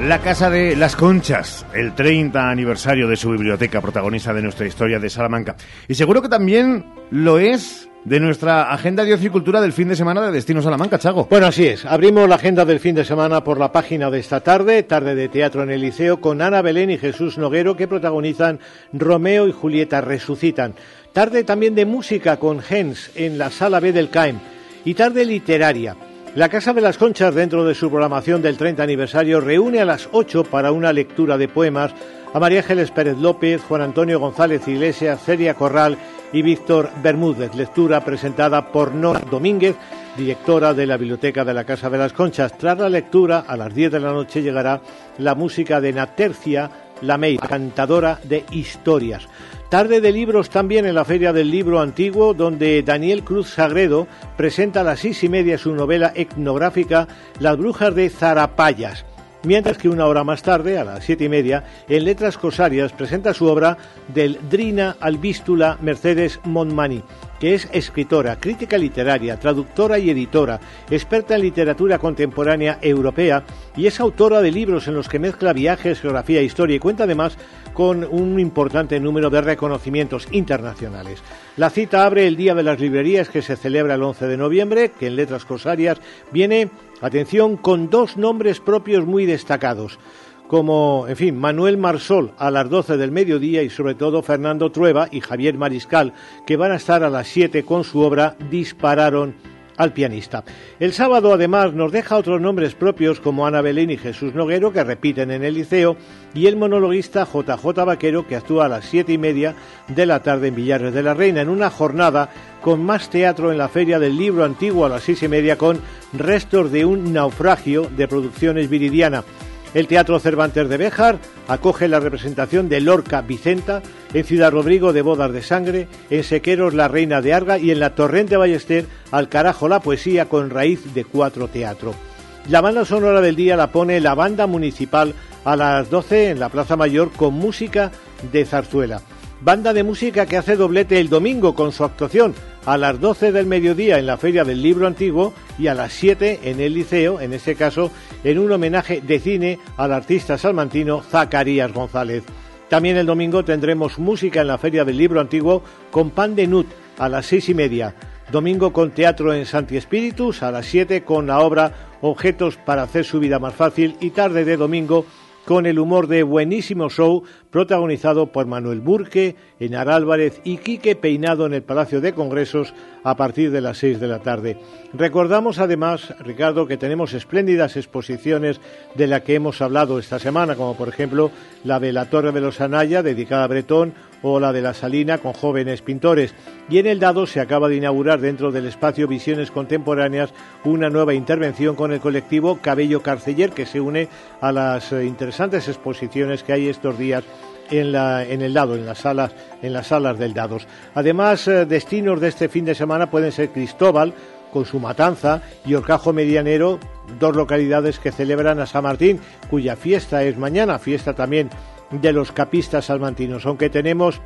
La Casa de las Conchas, el 30 aniversario de su biblioteca, protagonista de nuestra historia de Salamanca. Y seguro que también lo es de nuestra agenda de cultura del fin de semana de Destino Salamanca, Chago. Bueno, así es. Abrimos la agenda del fin de semana por la página de esta tarde, tarde de teatro en el Liceo, con Ana Belén y Jesús Noguero, que protagonizan Romeo y Julieta Resucitan. Tarde también de música con Hens en la sala B del CAEM. Y tarde literaria. La Casa de las Conchas, dentro de su programación del 30 aniversario, reúne a las 8 para una lectura de poemas a María Ángeles Pérez López, Juan Antonio González Iglesias, Celia Corral y Víctor Bermúdez. Lectura presentada por Nora Domínguez, directora de la Biblioteca de la Casa de las Conchas. Tras la lectura, a las 10 de la noche llegará la música de Natercia Lamey, cantadora de historias. Tarde de libros también en la Feria del Libro Antiguo, donde Daniel Cruz Sagredo presenta a las seis y media su novela etnográfica Las Brujas de Zarapayas. Mientras que una hora más tarde, a las siete y media, en Letras Cosarias presenta su obra Del Drina al Vístula Mercedes Montmani, que es escritora, crítica literaria, traductora y editora, experta en literatura contemporánea europea y es autora de libros en los que mezcla viajes, geografía historia y cuenta además con un importante número de reconocimientos internacionales. La cita abre el Día de las Librerías que se celebra el 11 de noviembre, que en letras corsarias viene, atención, con dos nombres propios muy destacados como, en fin, Manuel Marsol a las 12 del mediodía y sobre todo Fernando Trueba y Javier Mariscal, que van a estar a las 7 con su obra Dispararon al pianista. El sábado además nos deja otros nombres propios como Ana Belén y Jesús Noguero que repiten en el liceo y el monologuista JJ Vaquero que actúa a las siete y media de la tarde en Villares de la Reina en una jornada con más teatro en la Feria del Libro Antiguo a las seis y media con restos de un naufragio de producciones viridiana. El Teatro Cervantes de Béjar acoge la representación de Lorca Vicenta, en Ciudad Rodrigo de Bodas de Sangre, en Sequeros La Reina de Arga y en la Torrente Ballester Al Carajo la Poesía con raíz de cuatro teatro. La banda sonora del día la pone la banda municipal a las 12 en la Plaza Mayor con música de zarzuela. Banda de música que hace doblete el domingo con su actuación a las 12 del mediodía en la Feria del Libro Antiguo y a las 7 en el Liceo, en este caso en un homenaje de cine al artista salmantino Zacarías González. También el domingo tendremos música en la Feria del Libro Antiguo con Pan de Nut a las seis y media. Domingo con teatro en Santi Espíritus a las 7 con la obra Objetos para hacer su vida más fácil y tarde de domingo con el humor de buenísimo show protagonizado por Manuel Burque, Enar Álvarez y Quique Peinado en el Palacio de Congresos a partir de las seis de la tarde. Recordamos además, Ricardo, que tenemos espléndidas exposiciones de la que hemos hablado esta semana, como por ejemplo la de la Torre de los Anaya, dedicada a Bretón, o la de la Salina con jóvenes pintores. Y en el Dado se acaba de inaugurar dentro del espacio Visiones Contemporáneas una nueva intervención con el colectivo Cabello Carceller que se une a las eh, interesantes exposiciones que hay estos días en, la, en, el dado, en las salas, en las salas del dados. Además, eh, destinos de este fin de semana pueden ser Cristóbal con su matanza y Orcajo Medianero, dos localidades que celebran a San Martín, cuya fiesta es mañana, fiesta también de los capistas salmantinos, aunque tenemos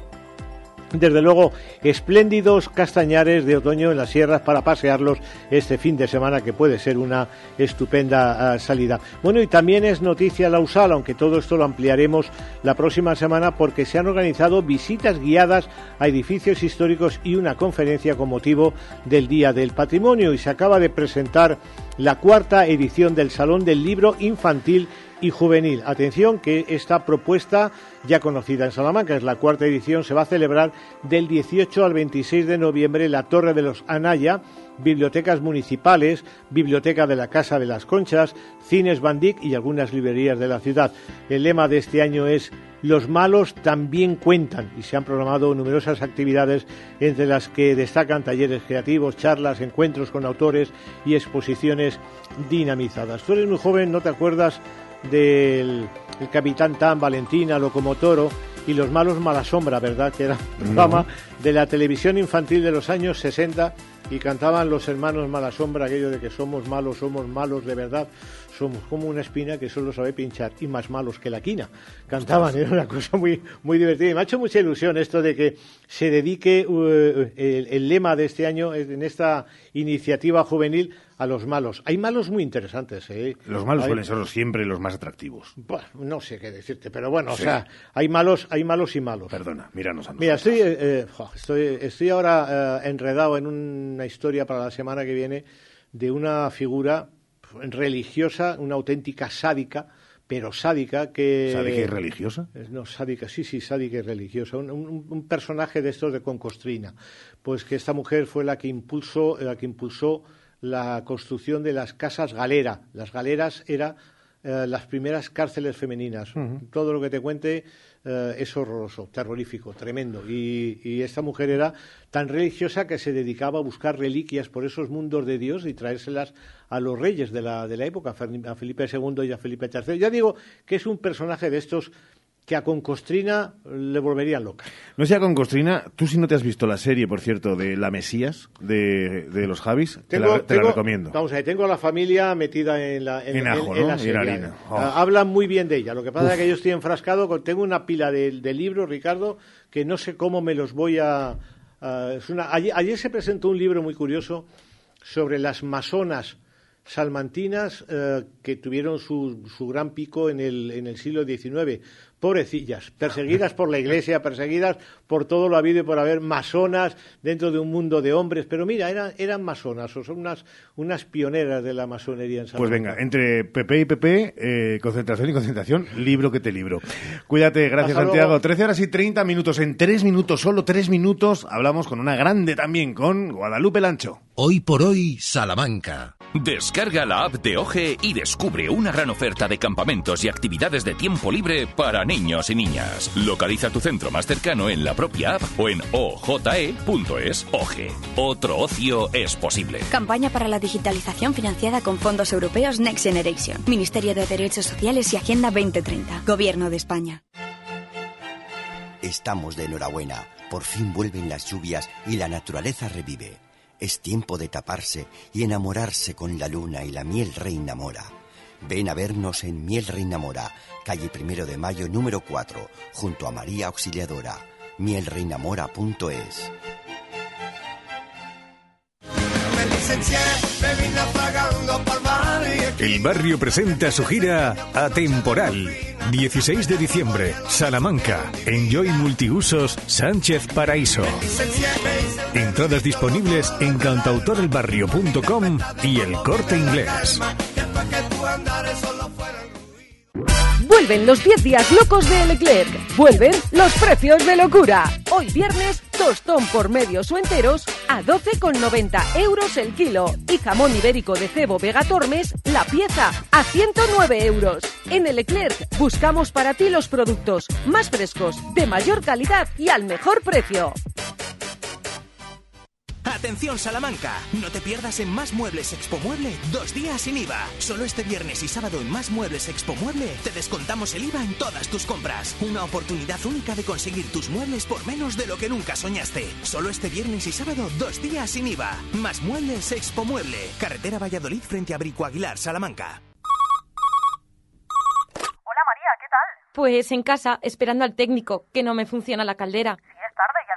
desde luego, espléndidos castañares de otoño en las sierras para pasearlos este fin de semana, que puede ser una estupenda uh, salida. Bueno, y también es noticia la USAL, aunque todo esto lo ampliaremos la próxima semana, porque se han organizado visitas guiadas a edificios históricos y una conferencia con motivo del Día del Patrimonio. Y se acaba de presentar la cuarta edición del Salón del Libro Infantil y juvenil. Atención que esta propuesta ya conocida en Salamanca, es la cuarta edición, se va a celebrar del 18 al 26 de noviembre en la Torre de los Anaya, bibliotecas municipales, biblioteca de la Casa de las Conchas, cines Bandic y algunas librerías de la ciudad. El lema de este año es Los malos también cuentan y se han programado numerosas actividades entre las que destacan talleres creativos, charlas, encuentros con autores y exposiciones dinamizadas. Tú eres muy joven, ¿no te acuerdas del el Capitán Tan, Valentina, Locomotoro y Los Malos Mala Sombra, ¿verdad? Que era un programa de la televisión infantil de los años 60 y cantaban los hermanos Mala Sombra aquello de que somos malos, somos malos de verdad, somos como una espina que solo sabe pinchar y más malos que la quina. Cantaban, era una cosa muy, muy divertida. Y me ha hecho mucha ilusión esto de que se dedique uh, el, el, lema de este año en esta iniciativa juvenil a los malos. Hay malos muy interesantes. ¿eh? Los malos hay... suelen ser siempre los más atractivos. Bueno, no sé qué decirte, pero bueno, sí. o sea, hay malos, hay malos y malos. Perdona, míranos a nosotros. Mira, estoy, eh, estoy, estoy ahora eh, enredado en una historia para la semana que viene de una figura religiosa, una auténtica sádica, pero sádica que... ¿Sádica y religiosa? No, sádica, sí, sí, sádica y religiosa. Un, un, un, personaje de estos de Concostrina. Pues que esta mujer fue la que impulsó, la que impulsó la construcción de las casas galera. Las galeras eran eh, las primeras cárceles femeninas. Uh -huh. Todo lo que te cuente eh, es horroroso, terrorífico, tremendo. Y, y, esta mujer era tan religiosa que se dedicaba a buscar reliquias por esos mundos de Dios y traérselas a los reyes de la, de la época, a Felipe II y a Felipe III. Ya digo que es un personaje de estos que a Concostrina le volverían loca. No sé a Concostrina, tú si no te has visto la serie, por cierto, de La Mesías, de, de los Javis, tengo, te, la, te tengo, la, recomiendo. Vamos a ver, tengo a la familia metida en la, en, en, ajo, en, ¿no? la serie. harina. Oh. Hablan muy bien de ella. Lo que pasa Uf. es que yo estoy enfrascado, con, tengo una pila de, de libros, Ricardo, que no sé cómo me los voy a ah, es una, ayer, ayer se presentó un libro muy curioso sobre las masonas salmantinas eh, que tuvieron su, su gran pico en el, en el siglo XIX. Pobrecillas, perseguidas por la Iglesia, perseguidas por todo lo habido y por haber, masonas dentro de un mundo de hombres. Pero mira, eran, eran masonas, o son unas, unas pioneras de la masonería en Pues Salamanca. venga, entre PP y PP, eh, concentración y concentración, libro que te libro. Cuídate, gracias Hasta Santiago. luego. 13 horas y 30 minutos. En 3 minutos, solo 3 minutos, hablamos con una grande también, con Guadalupe Lancho. Hoy por hoy, Salamanca. Descarga la app de OGE y descubre una gran oferta de campamentos y actividades de tiempo libre para niños y niñas. Localiza tu centro más cercano en la propia app o en oje.es. OGE. Otro ocio es posible. Campaña para la digitalización financiada con fondos europeos Next Generation. Ministerio de Derechos Sociales y Agenda 2030. Gobierno de España. Estamos de enhorabuena. Por fin vuelven las lluvias y la naturaleza revive. Es tiempo de taparse y enamorarse con la luna y la miel reina mora. Ven a vernos en Miel Reina Mora, calle Primero de Mayo número 4, junto a María Auxiliadora. mielreinamora.es. El barrio presenta su gira Atemporal. 16 de diciembre, Salamanca. Enjoy Multiusos Sánchez Paraíso. Entradas disponibles en cantautorelbarrio.com y el corte inglés. Que tú andares solo fuera Vuelven los 10 días locos de Leclerc. Vuelven los precios de locura. Hoy viernes, tostón por medios o enteros a 12,90 euros el kilo. Y jamón ibérico de cebo Vega Tormes, la pieza, a 109 euros. En el Leclerc buscamos para ti los productos más frescos, de mayor calidad y al mejor precio. Atención Salamanca, no te pierdas en Más Muebles Expo Mueble dos días sin IVA. Solo este viernes y sábado en Más Muebles Expo Mueble te descontamos el IVA en todas tus compras. Una oportunidad única de conseguir tus muebles por menos de lo que nunca soñaste. Solo este viernes y sábado dos días sin IVA. Más Muebles Expo Mueble, carretera Valladolid frente a Brico Aguilar, Salamanca. Hola María, ¿qué tal? Pues en casa, esperando al técnico, que no me funciona la caldera. Sí, es tarde y además domingo.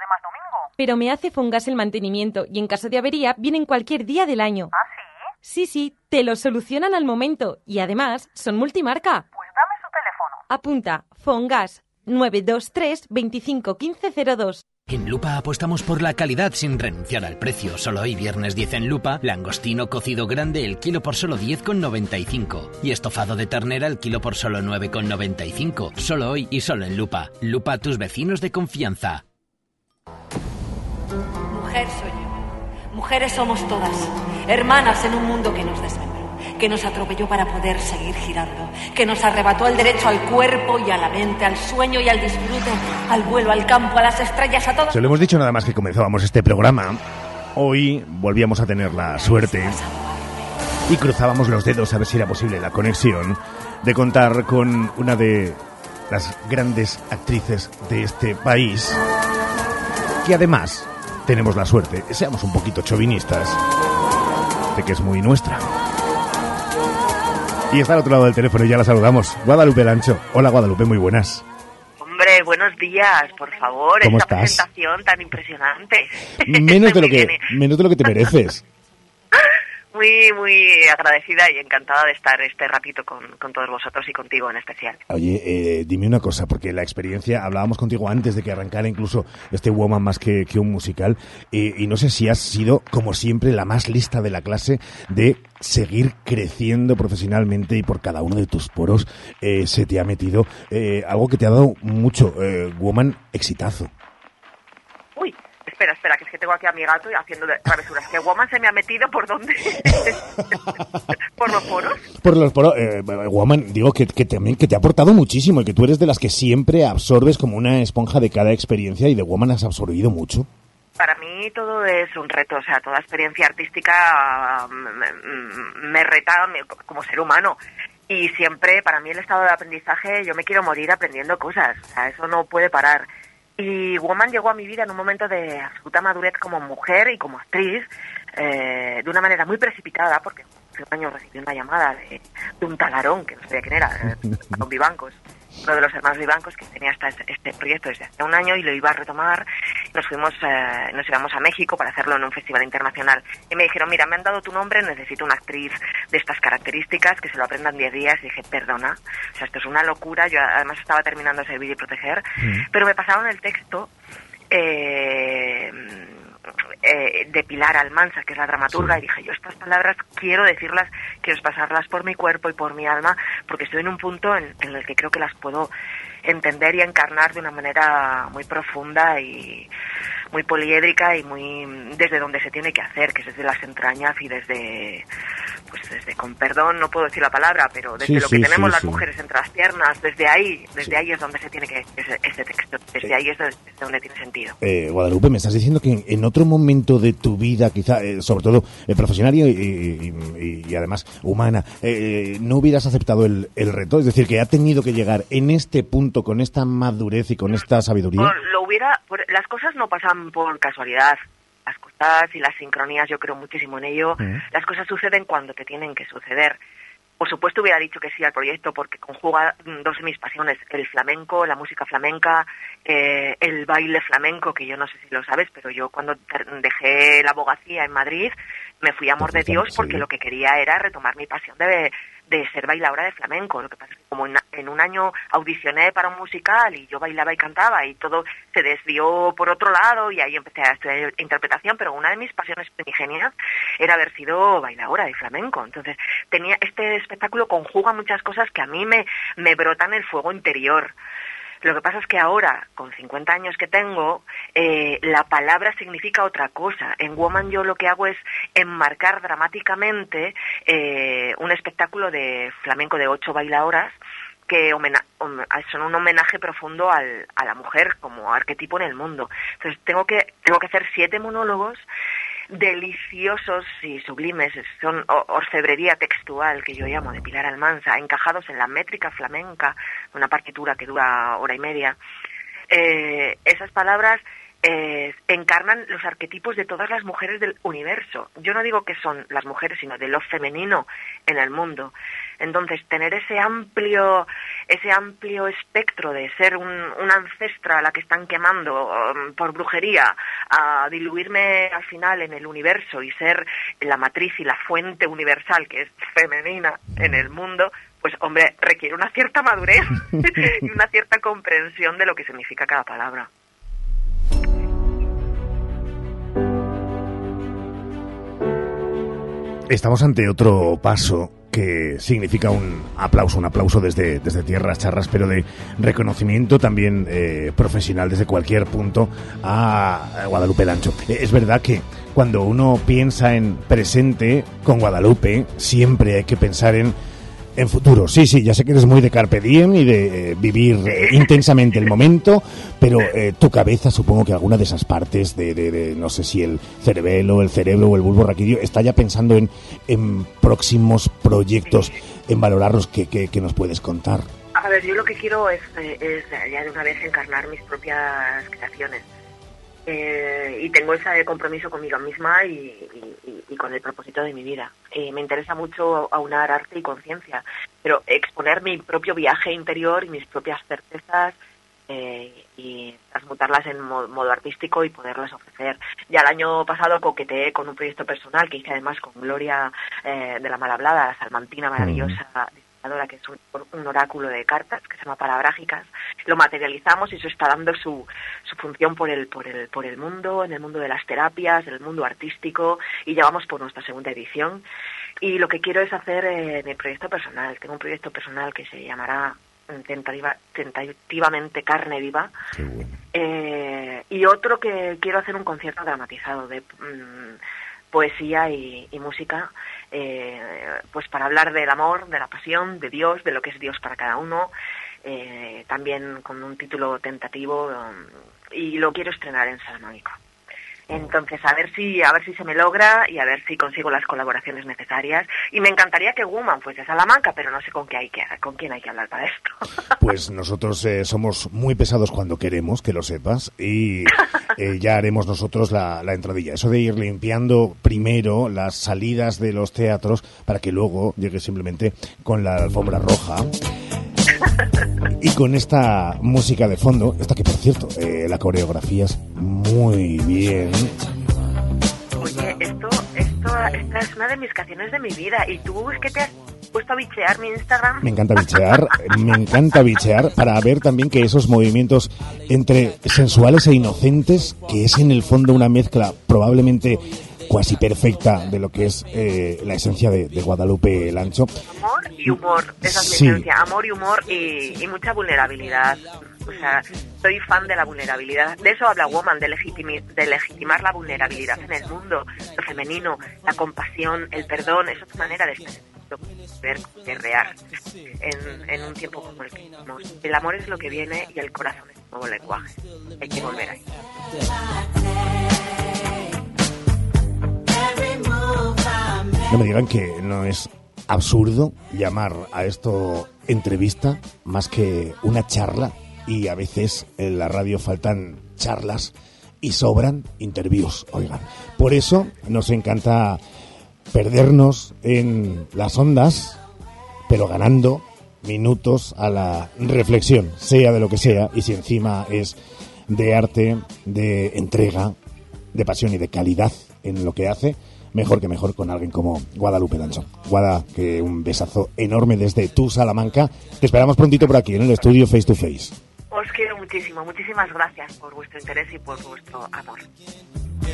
Pero me hace Fongas el mantenimiento y en caso de avería vienen cualquier día del año. ¿Ah, sí? Sí, sí, te lo solucionan al momento y además son multimarca. Pues dame su teléfono. Apunta, Fongas 923 25 15 02. En Lupa apostamos por la calidad sin renunciar al precio. Solo hoy viernes 10 en Lupa, langostino cocido grande el kilo por solo 10,95 y estofado de ternera el kilo por solo 9,95. Solo hoy y solo en Lupa. Lupa, tus vecinos de confianza. Mujer soy yo. Mujeres somos todas. Hermanas en un mundo que nos desmembró, que nos atropelló para poder seguir girando, que nos arrebató el derecho al cuerpo y a la mente, al sueño y al disfrute, al vuelo, al campo, a las estrellas, a todo. Se lo hemos dicho nada más que comenzábamos este programa. Hoy volvíamos a tener la suerte y cruzábamos los dedos a ver si era posible la conexión de contar con una de las grandes actrices de este país que además tenemos la suerte, seamos un poquito chauvinistas, de que es muy nuestra. Y está al otro lado del teléfono y ya la saludamos. Guadalupe Lancho. Hola Guadalupe, muy buenas. Hombre, buenos días, por favor. ¿Cómo esta estás? presentación tan impresionante. Menos de lo que, menos de lo que te mereces. Muy, muy agradecida y encantada de estar este ratito con, con todos vosotros y contigo en especial. Oye, eh, dime una cosa, porque la experiencia, hablábamos contigo antes de que arrancara incluso este Woman más que, que un musical, eh, y no sé si has sido, como siempre, la más lista de la clase de seguir creciendo profesionalmente y por cada uno de tus poros eh, se te ha metido eh, algo que te ha dado mucho, eh, Woman, exitazo. Espera, espera, que es que tengo aquí a mi gato y haciendo travesuras. ¿Que Woman se me ha metido por dónde? ¿Por los poros? Por los poros, eh, Woman, digo que, que también que te ha aportado muchísimo y que tú eres de las que siempre absorbes como una esponja de cada experiencia y de Woman has absorbido mucho. Para mí todo es un reto, o sea, toda experiencia artística me, me reta me- como ser humano. Y siempre, para mí el estado de aprendizaje, yo me quiero morir aprendiendo cosas, o sea, eso no puede parar. Y Woman llegó a mi vida en un momento de absoluta madurez como mujer y como actriz, eh, de una manera muy precipitada, porque hace un año recibí una llamada de, de un talarón, que no sabía quién era, Don Vivancos, uno de los hermanos Vivancos que tenía hasta este, proyecto desde hace un año y lo iba a retomar nos fuimos, eh, nos íbamos a México para hacerlo en un festival internacional. Y me dijeron, mira, me han dado tu nombre, necesito una actriz de estas características, que se lo aprendan 10 días. Y dije, perdona, o sea, esto es una locura. Yo además estaba terminando de servir y proteger, pero me pasaron el texto. Eh, eh, de Pilar Almanza, que es la dramaturga, y dije, yo estas palabras quiero decirlas, quiero pasarlas por mi cuerpo y por mi alma, porque estoy en un punto en, en el que creo que las puedo entender y encarnar de una manera muy profunda y muy poliédrica y muy desde donde se tiene que hacer, que es desde las entrañas y desde, pues desde, con perdón, no puedo decir la palabra, pero desde Sí, lo que sí, tenemos sí, las mujeres entre las piernas, desde ahí, desde ahí es donde se tiene que, ese, ese texto, desde ahí es donde, es donde tiene sentido. Eh, Guadalupe, me estás diciendo que en, en otro momento de tu vida, quizá, eh, sobre todo eh, profesional y, y- y- y además humana, eh, no hubieras aceptado el, el reto? Es decir, que ha tenido que llegar en este punto, con esta madurez y con esta sabiduría. Por- lo hubiera, por- las cosas no pasan por casualidad. Y las sincronías, yo creo muchísimo en ello. Las cosas suceden cuando te tienen que suceder. Por supuesto hubiera dicho que sí al proyecto porque conjuga mm, dos de mis pasiones, el flamenco, la música flamenca, eh, el baile flamenco, que yo no sé si lo sabes, pero yo cuando dejé la abogacía en Madrid me fui a amor de Dios porque lo que quería era retomar mi pasión de, de ser bailadora de flamenco. Lo que pasa es que como en, un año audicioné para un musical y yo bailaba y cantaba y todo se desvió por otro lado y ahí empecé a estudiar interpretación, pero una de mis pasiones primigenias era haber sido bailadora de flamenco. Entonces, tenía este espectáculo conjuga muchas cosas que a mí me, me brotan el fuego interior. Lo que pasa es que ahora, con 50 años que tengo, eh, la palabra significa otra cosa. En Woman yo lo que hago es enmarcar dramáticamente eh, un espectáculo de flamenco de ocho bailadoras que son un homenaje profundo al- a la mujer como arquetipo en el mundo. Entonces tengo que tengo que hacer siete monólogos deliciosos y sublimes, son orfebrería textual que yo llamo de Pilar Almanza, encajados en la métrica flamenca, una partitura que dura hora y media. Eh, esas palabras eh, encarnan los arquetipos de todas las mujeres del universo. Yo no digo que son las mujeres, sino de lo femenino en el mundo. Entonces, tener ese amplio, ese amplio espectro de ser un, una ancestra a la que están quemando um, por brujería, a diluirme al final en el universo y ser la matriz y la fuente universal que es femenina en el mundo, pues hombre, requiere una cierta madurez y una cierta comprensión de lo que significa cada palabra. Estamos ante otro paso que significa un aplauso, un aplauso desde, desde tierras charras, pero de reconocimiento también eh, profesional desde cualquier punto a Guadalupe Lancho. Eh, Es verdad que cuando uno piensa en presente con Guadalupe, siempre hay que pensar en en futuro, sí, sí, ya sé que eres muy de carpe diem y de eh, vivir eh, intensamente el momento, pero eh, tu cabeza, supongo que alguna de esas partes de, de- no sé si el cerebelo, el cerebro o el bulbo raquídeo, está ya pensando en, próximos proyectos, en valorarlos que, que, nos puedes contar. A ver, yo lo que quiero es ya de una vez encarnar mis propias creaciones. Eh, y tengo ese compromiso conmigo misma y, y- y- y con el propósito de mi vida. Eh, me interesa mucho aunar arte y conciencia, pero exponer mi propio viaje interior y mis propias certezas eh, y transmutarlas en mo- modo artístico y poderlas ofrecer. Ya el año pasado coqueteé con un proyecto personal que hice además con Gloria eh, de la Malhablada, la salmantina maravillosa diseñadora, que es un, un oráculo de cartas que se llama Parabrágicas. Lo materializamos y eso está dando su, su función por el, por, el, por el mundo, en el mundo de las terapias, en el mundo artístico y ya vamos por nuestra segunda edición. Y lo que quiero es hacer eh, mi proyecto personal. Tengo un proyecto personal que se llamará mm, tentativa- tentativamente Carne Viva. Eh, y otro que quiero hacer un concierto dramatizado de mm, poesía y, y música, eh, pues para hablar del amor, de la pasión, de Dios, de lo que es Dios para cada uno, eh, también con un título tentativo um, y lo quiero estrenar en Salamanca. Entonces, a ver si a ver si se me logra y a ver si consigo las colaboraciones necesarias. Y me encantaría que Woman fuese a Salamanca, pero no sé con qué hay que con quién hay que hablar para esto. Pues nosotros eh, somos muy pesados cuando queremos, que lo sepas, y eh, ya haremos nosotros la, la entradilla. Eso de ir limpiando primero las salidas de los teatros para que luego llegue simplemente con la alfombra roja. Y con esta música de fondo, esta que por cierto, eh, la coreografía es muy bien. Oye, esto, esto, esta es una de mis canciones de mi vida. Y tú es que te has puesto a bichear mi Instagram. Me encanta bichear, me encanta bichear para ver también que esos movimientos entre sensuales e inocentes, que es en el fondo una mezcla probablemente cuasi perfecta de lo que es eh, la esencia de, de Guadalupe Lancho. Amor y humor, esa es mi Sí. esencia. Amor y humor y, y mucha vulnerabilidad. O sea, soy fan de la vulnerabilidad. De eso habla Woman, de, de legitimar la vulnerabilidad en el mundo, lo femenino, la compasión, el perdón. Es otra manera de ver, guerrear en, en un tiempo como el que vivimos. El amor es lo que viene y el corazón es un nuevo lenguaje. Hay que volver ahí. No me digan que no es absurdo llamar a esto entrevista más que una charla y a veces en la radio faltan charlas y sobran interviews, oigan. Por eso nos encanta perdernos en las ondas, pero ganando minutos a la reflexión, sea de lo que sea, y si encima es de arte, de entrega, de pasión y de calidad en lo que hace, mejor que mejor con alguien como Guadalupe Lancho. Guada, que un besazo enorme desde tu Salamanca. Te esperamos prontito por aquí en el estudio Face to Face. Os quiero muchísimo. Muchísimas gracias por vuestro interés y por vuestro amor.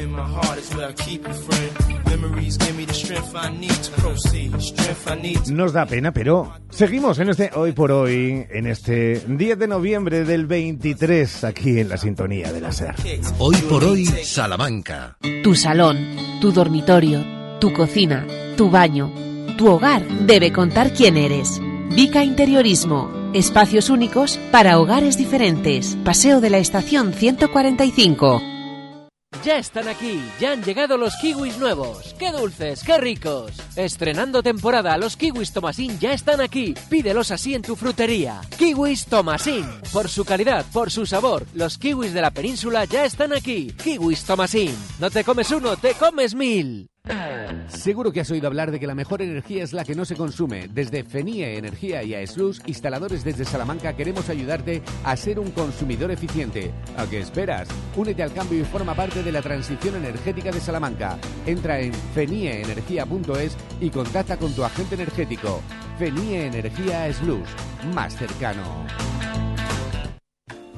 In my heart is where I keep you, friend. Memories give me the strength I need to proceed. Strength I need to Nos da pena, pero seguimos en este hoy por hoy, en este 10 de noviembre del 23, aquí en la sintonía de la SER. Hoy por hoy, Salamanca. Tu salón, tu dormitorio, tu cocina, tu baño, tu hogar debe contar quién eres. Vica Interiorismo. Espacios únicos para hogares diferentes. Paseo de la Estación 145. Ya están aquí, ya han llegado los kiwis nuevos. ¡Qué dulces, qué ricos! Estrenando temporada, los kiwis Tomasín ya están aquí. Pídelos así en tu frutería. Kiwis Tomasín. Por su calidad, por su sabor, los kiwis de la península ya están aquí. Kiwis Tomasín. No te comes uno, te comes mil. Seguro que has oído hablar de que la mejor energía es la que no se consume. Desde FENIE Energía y AESLUS, instaladores desde Salamanca, queremos ayudarte a ser un consumidor eficiente. ¿A qué esperas? Únete al cambio y forma parte de la transición energética de Salamanca. Entra en fenieenergia.es y contacta con tu agente energético. FENIE Energía AESLUS, más cercano.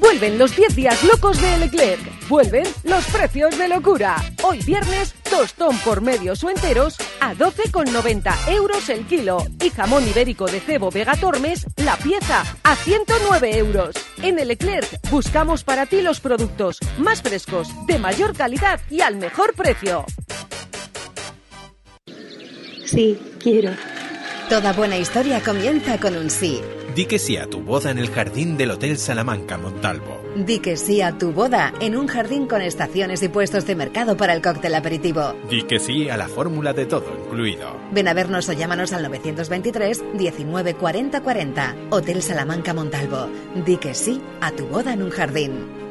Vuelven los 10 días locos de Leclerc. Vuelven los precios de locura. Hoy viernes, tostón por medios o enteros a 12,90 euros el kilo. Y jamón ibérico de cebo Vega Tormes, la pieza, a 109 euros. En el Leclerc buscamos para ti los productos más frescos, de mayor calidad y al mejor precio. Sí, quiero. Toda buena historia comienza con un sí. Di que sí a tu boda en el jardín del Hotel Salamanca Montalvo. Di que sí a tu boda en un jardín con estaciones y puestos de mercado para el cóctel aperitivo. Di que sí a la fórmula de todo incluido. Ven a vernos o llámanos al 923 19 40 40. Hotel Salamanca Montalvo. Di que sí a tu boda en un jardín.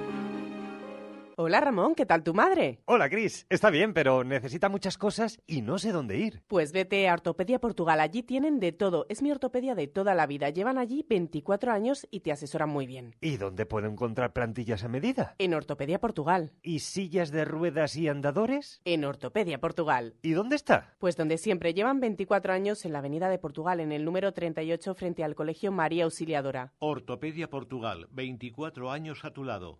Hola Ramón, ¿qué tal tu madre? Hola Cris, está bien, pero necesita muchas cosas y no sé dónde ir. Pues vete a Ortopedia Portugal, allí tienen de todo. Es mi ortopedia de toda la vida. Llevan allí 24 años y te asesoran muy bien. ¿Y dónde puedo encontrar plantillas a medida? En Ortopedia Portugal. ¿Y sillas de ruedas y andadores? En Ortopedia Portugal. ¿Y dónde está? Pues donde siempre llevan 24 años en la Avenida de Portugal, en el número 38 frente al Colegio María Auxiliadora. Ortopedia Portugal, 24 años a tu lado.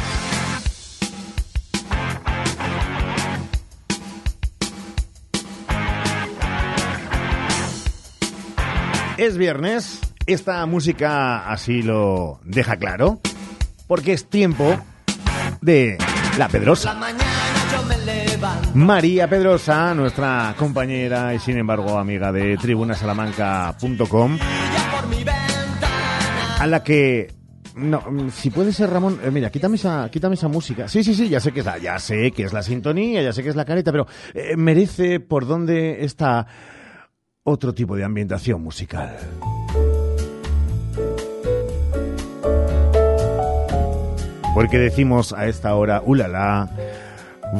Es viernes, esta música así lo deja claro, porque es tiempo de La Pedrosa. María Pedrosa, nuestra compañera y sin embargo amiga de tribunasalamanca.com, a la que no, si puede ser Ramón, eh, mira, quítame esa, quítame esa música. Sí, sí, sí, ya sé que es la, ya sé que es la sintonía, ya sé que es la careta, pero eh, merece por dónde está otro tipo de ambientación musical. Porque decimos a esta hora, ulala,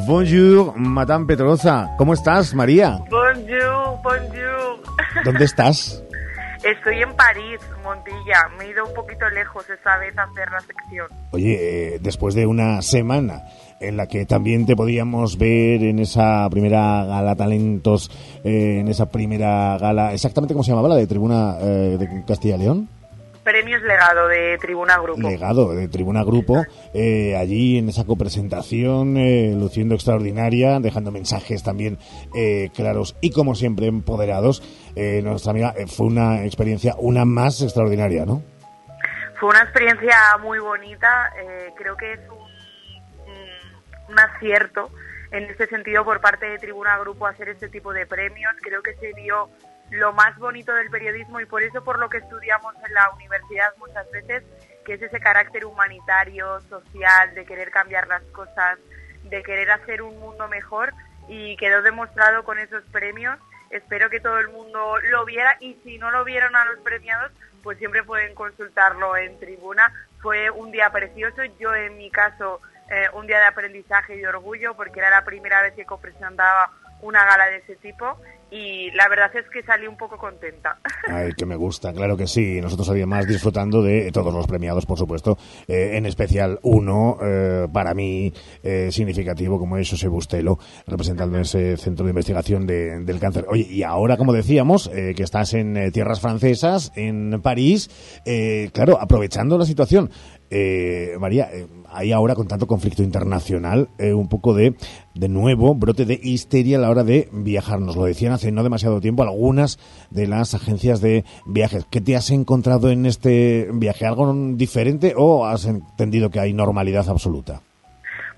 bonjour, Madame Pedrosa, ¿cómo estás, María? Bonjour, bonjour. ¿Dónde estás? Estoy en París, Montilla. Me he ido un poquito lejos esa vez a hacer la sección. Oye, eh, después de una semana en la que también te podíamos ver en esa primera gala talentos, eh, en esa primera gala, exactamente cómo se llamaba la de Tribuna eh, de Castilla y León. Premios Legado de Tribuna Grupo. Legado de Tribuna Grupo, eh, allí en esa copresentación, luciendo extraordinaria, dejando mensajes también claros y como siempre empoderados. nuestra amiga, fue una experiencia, una más extraordinaria, ¿no? Fue una experiencia muy bonita, creo que es un un acierto en este sentido por parte de Tribuna Grupo hacer este tipo de premios. Creo que se vio lo más bonito del periodismo y por eso por lo que estudiamos en la universidad muchas veces, que es ese carácter humanitario, social, de querer cambiar las cosas, de querer hacer un mundo mejor y quedó demostrado con esos premios. Espero que todo el mundo lo viera y si no lo vieron a los premiados, pues siempre pueden consultarlo en tribuna. Fue un día precioso. Yo en mi caso eh, un día de aprendizaje y de orgullo porque era la primera vez que presentaba una gala de ese tipo y la verdad es que salí un poco contenta. Ay, que me gusta, claro que sí. Nosotros además disfrutando de todos los premiados, por supuesto, eh, en especial uno, eh, para mí, significativo, como es José Bustelo, representando ese centro de investigación del cáncer. Oye, y ahora, como decíamos, que estás en tierras francesas, en París, claro, aprovechando la situación. María, hay ahora con tanto conflicto internacional eh, un poco de, de nuevo, brote de histeria a la hora de viajar. Nos lo decían hace no demasiado tiempo algunas de las agencias de viajes. ¿Qué te has encontrado en este viaje? ¿Algo diferente o has entendido que hay normalidad absoluta?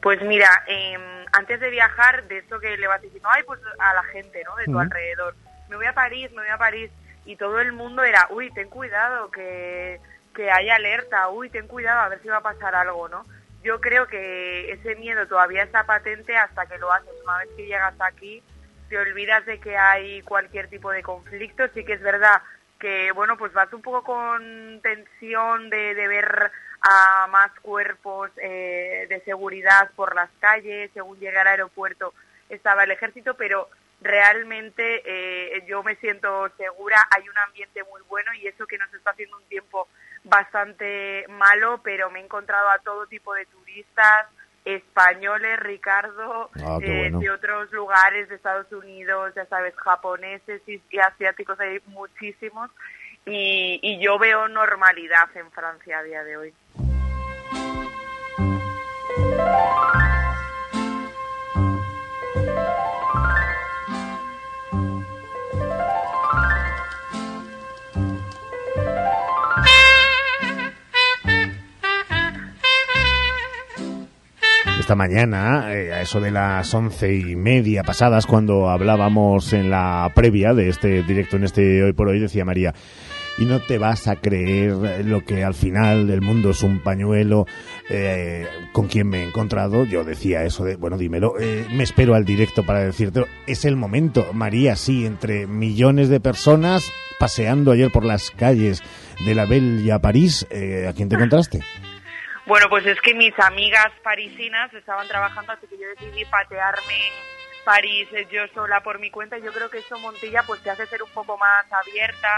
Pues mira, em, antes de viajar, de esto que le vas diciendo, ay, pues a la gente, ¿no? De tu alrededor. Me voy a París, me voy a París. Y todo el mundo era, uy, ten cuidado, que, que hay alerta, uy, ten cuidado, a ver si va a pasar algo, ¿no? yo creo que ese miedo todavía está patente hasta que lo haces. Una vez que llegas aquí, te olvidas de que hay cualquier tipo de conflicto. Sí que es verdad que, bueno, pues vas un poco con tensión de, ver a más cuerpos eh, de seguridad por las calles. Según llegar al aeropuerto estaba el ejército, pero realmente eh, yo me siento segura. Hay un ambiente muy bueno y eso que nos está haciendo un tiempo bastante malo, pero me he encontrado a todo tipo de turistas, españoles, Ricardo, ah, eh, de otros lugares de Estados Unidos, ya sabes, japoneses y, asiáticos, hay muchísimos. Y, y yo veo normalidad en Francia a día de hoy. Esta mañana, eh, a eso de las once y media pasadas, cuando hablábamos en la previa de este directo en este Hoy por Hoy, decía María, y no te vas a creer lo que al final el mundo es un pañuelo eh, con quien me he encontrado. Yo decía eso de, bueno, dímelo, eh, me espero al directo para decirte, es el momento. María, sí, entre millones de personas paseando ayer por las calles de la Bella París, eh, ¿a quién te encontraste? Bueno, pues es que mis amigas parisinas estaban trabajando, así que yo decidí patearme París eh, yo sola por mi cuenta. Yo creo que eso, Montilla, pues te hace ser un poco más abierta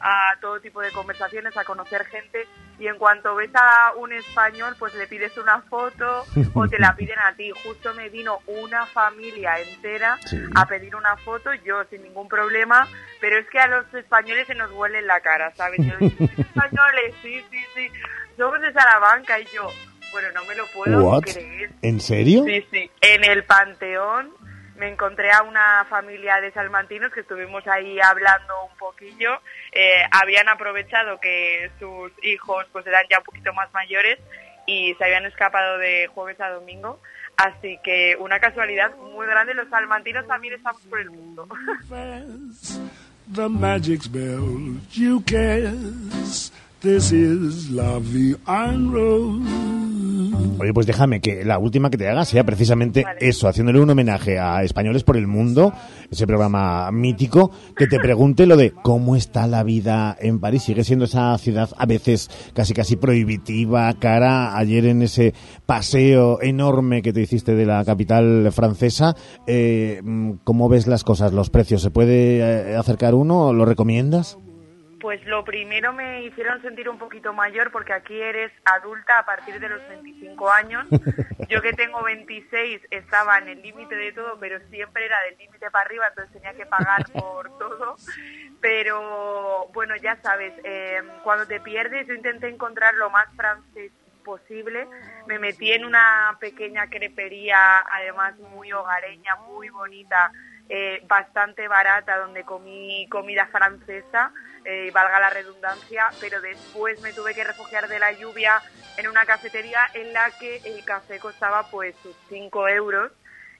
a todo tipo de conversaciones, a conocer gente. Y en cuanto ves a un español, pues le pides una foto o te la piden a ti. Justo me vino una familia entera a pedir una foto, yo sin ningún problema. Pero es que a los españoles se nos huele en la cara, ¿sabes? Yo, españoles, sí, sí, sí. De Salamanca y yo, bueno, no me lo puedo creer. ¿En serio? Sí, sí. En el Panteón me encontré a una familia de salmantinos que estuvimos ahí hablando un poquillo. Eh, habían aprovechado que sus hijos pues eran ya un poquito más mayores y se habían escapado de jueves a domingo. Así que una casualidad muy grande, los salmantinos también estamos por el mundo. This is la vie rose. Oye, pues déjame que la última que te haga sea precisamente eso, haciéndole un homenaje a Españoles por el Mundo, ese programa mítico, que te pregunte lo de cómo está la vida en París. Sigue siendo esa ciudad a veces casi casi prohibitiva, cara. Ayer en ese paseo enorme que te hiciste de la capital francesa, eh, ¿cómo ves las cosas, los precios? ¿Se puede eh, acercar uno? ¿Lo recomiendas? Pues lo primero me hicieron sentir un poquito mayor porque aquí eres adulta a partir de los 25 años. Yo que tengo 26 estaba en el límite de todo, pero siempre era del límite para arriba, entonces tenía que pagar por todo. Pero bueno, ya sabes, eh, cuando te pierdes yo intenté encontrar lo más francés posible. Me metí en una pequeña crepería, además muy hogareña, muy bonita, eh, bastante barata, donde comí comida francesa eh, valga la redundancia, pero después me tuve que refugiar de la lluvia en una cafetería en la que el café costaba pues sus 5 euros.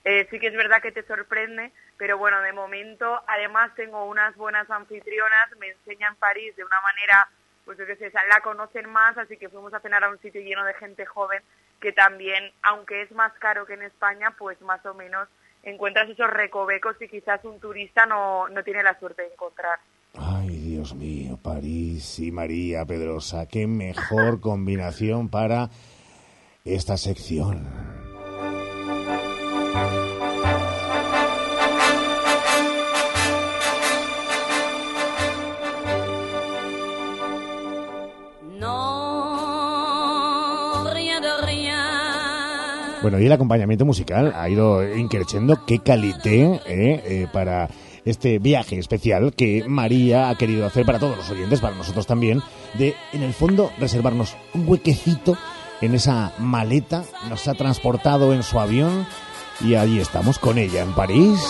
Eh, sí que es verdad que te sorprende, pero bueno, de momento además tengo unas buenas anfitrionas, me enseñan París de una manera, pues yo qué sé, la conocen más, así que fuimos a cenar a un sitio lleno de gente joven que también, aunque es más caro que en España, pues más o menos encuentras esos recovecos y quizás un turista no, no tiene la suerte de encontrar. Ay, Dios mío, París y María Pedrosa, qué mejor combinación para esta sección. Bueno, y el acompañamiento musical ha ido increciendo. Qué calité eh, eh, para este viaje especial que María ha querido hacer para todos los oyentes, para nosotros también, de en el fondo reservarnos un huequecito en esa maleta, nos ha transportado en su avión y allí estamos con ella en París.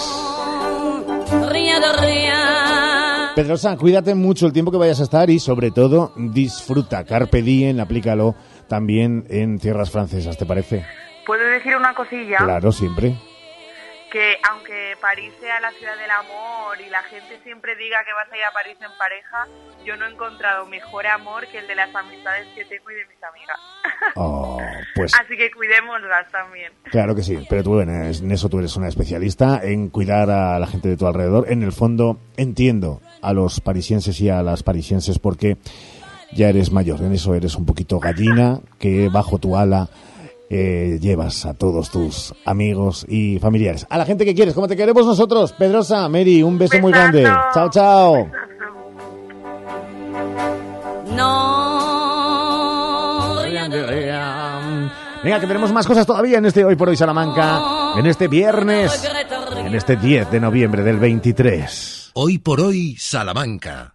Pedrosa, cuídate mucho el tiempo que vayas a estar y sobre todo disfruta. Carpe diem, aplícalo también en tierras francesas, ¿te parece? ¿Puedo decir una cosilla? Claro, siempre que aunque París sea la ciudad del amor y la gente siempre diga que vas a ir a París en pareja, yo no he encontrado mejor amor que el de las amistades que tengo y de mis amigas. Oh, pues Así que cuidémoslas también. Claro que sí, pero tú en eso tú eres una especialista, en cuidar a la gente de tu alrededor. En el fondo entiendo a los parisienses y a las parisienses porque ya eres mayor, en eso eres un poquito gallina que bajo tu ala eh, llevas a todos tus amigos y familiares. A la gente que quieres, como te queremos nosotros. Pedrosa, Mary, un beso muy grande. Chao, chao. No. Venga, que tenemos más cosas todavía en este Hoy por Hoy Salamanca, en este viernes, en este 10 de noviembre del 23. Hoy por Hoy Salamanca.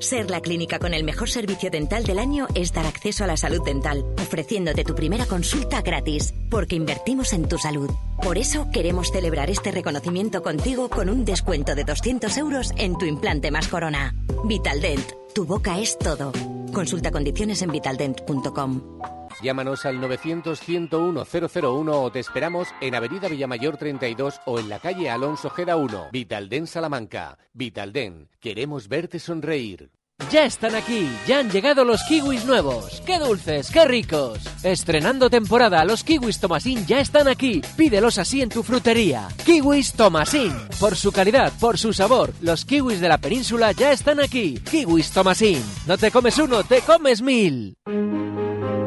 Ser la clínica con el mejor servicio dental del año es dar acceso a la salud dental, ofreciéndote tu primera consulta gratis, porque invertimos en tu salud. Por eso queremos celebrar este reconocimiento contigo con un descuento de 200 euros en tu implante más corona. Vitaldent, tu boca es todo. Consulta condiciones en vitaldent.com. Llámanos al 900-101-001 o te esperamos en Avenida Villamayor 32 o en la calle Alonso Gera 1. Vitalden Salamanca. Vitalden. Queremos verte sonreír. Ya están aquí, ya han llegado los kiwis nuevos. ¡Qué dulces, qué ricos! Estrenando temporada, los kiwis Tomasín ya están aquí. Pídelos así en tu frutería. Kiwis Tomasín. Por su calidad, por su sabor, los kiwis de la península ya están aquí. Kiwis Tomasín. No te comes uno, te comes mil.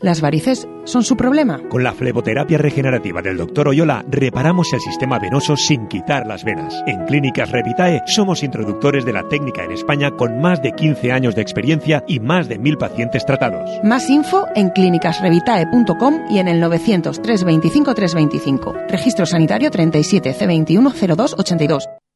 ¿Las varices son su problema? Con la fleboterapia regenerativa del Dr. Oyola reparamos el sistema venoso sin quitar las venas. En Clínicas Revitae somos introductores de la técnica en España con más de 15 años de experiencia y más de mil pacientes tratados. Más info en clínicasrevitae.com y en el 900 325 325. Registro sanitario 37 C21 0282.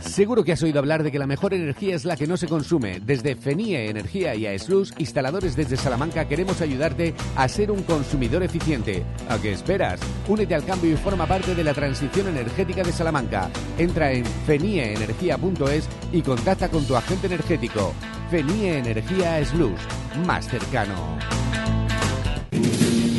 Seguro que has oído hablar de que la mejor energía es la que no se consume. Desde FENIE Energía y AESLUS, instaladores desde Salamanca, queremos ayudarte a ser un consumidor eficiente. ¿A qué esperas? Únete al cambio y forma parte de la transición energética de Salamanca. Entra en fenieenergia.es y contacta con tu agente energético. FENIE Energía AESLUS, más cercano.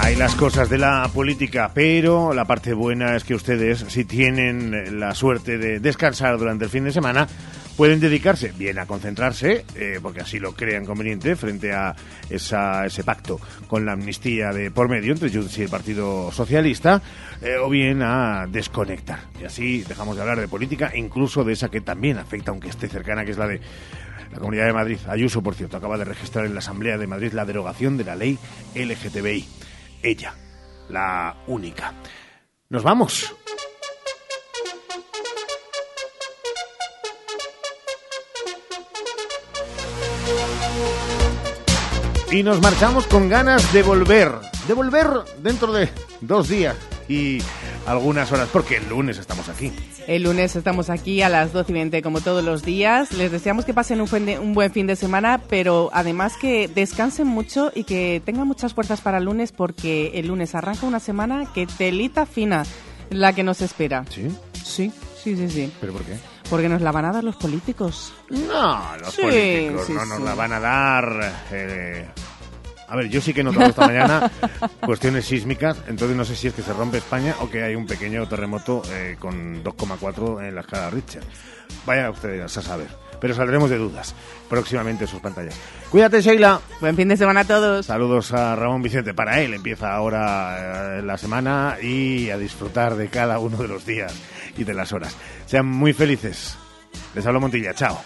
Hay las cosas de la política, pero la parte buena es que ustedes, si tienen la suerte de descansar durante el fin de semana, pueden dedicarse bien a concentrarse, eh, porque así lo crean conveniente, frente a esa, ese pacto con la amnistía de por medio entre Junts y el Partido Socialista, eh, o bien a desconectar. Y así dejamos de hablar de política, incluso de esa que también afecta, aunque esté cercana, que es la de la Comunidad de Madrid. Ayuso, por cierto, acaba de registrar en la Asamblea de Madrid la derogación de la ley LGTBI ella, la única. Nos vamos. Y nos marchamos con ganas de volver, de volver dentro de dos días y algunas horas, porque el lunes estamos aquí. El lunes estamos aquí a las 12 y 20 como todos los días. Les deseamos que pasen un buen, de- un buen fin de semana, pero además que descansen mucho y que tengan muchas fuerzas para el lunes porque el lunes arranca una semana que telita fina la que nos espera. ¿Sí? Sí, sí, sí, sí. ¿Pero por qué? Porque nos la van a dar los políticos. No, los Sí, políticos sí, no nos sí. la van a dar. eh, A ver, yo sí que he notado esta mañana cuestiones sísmicas, entonces no sé si es que se rompe España o que hay un pequeño terremoto eh, con 2,4 en la escala Richter. Vaya ustedes a saber. Pero saldremos de dudas próximamente en sus pantallas. Cuídate, Sheila. Buen fin de semana a todos. Saludos a Ramón Vicente. Para él empieza ahora eh, la semana y a disfrutar de cada uno de los días y de las horas. Sean muy felices. Les hablo Montilla. Chao.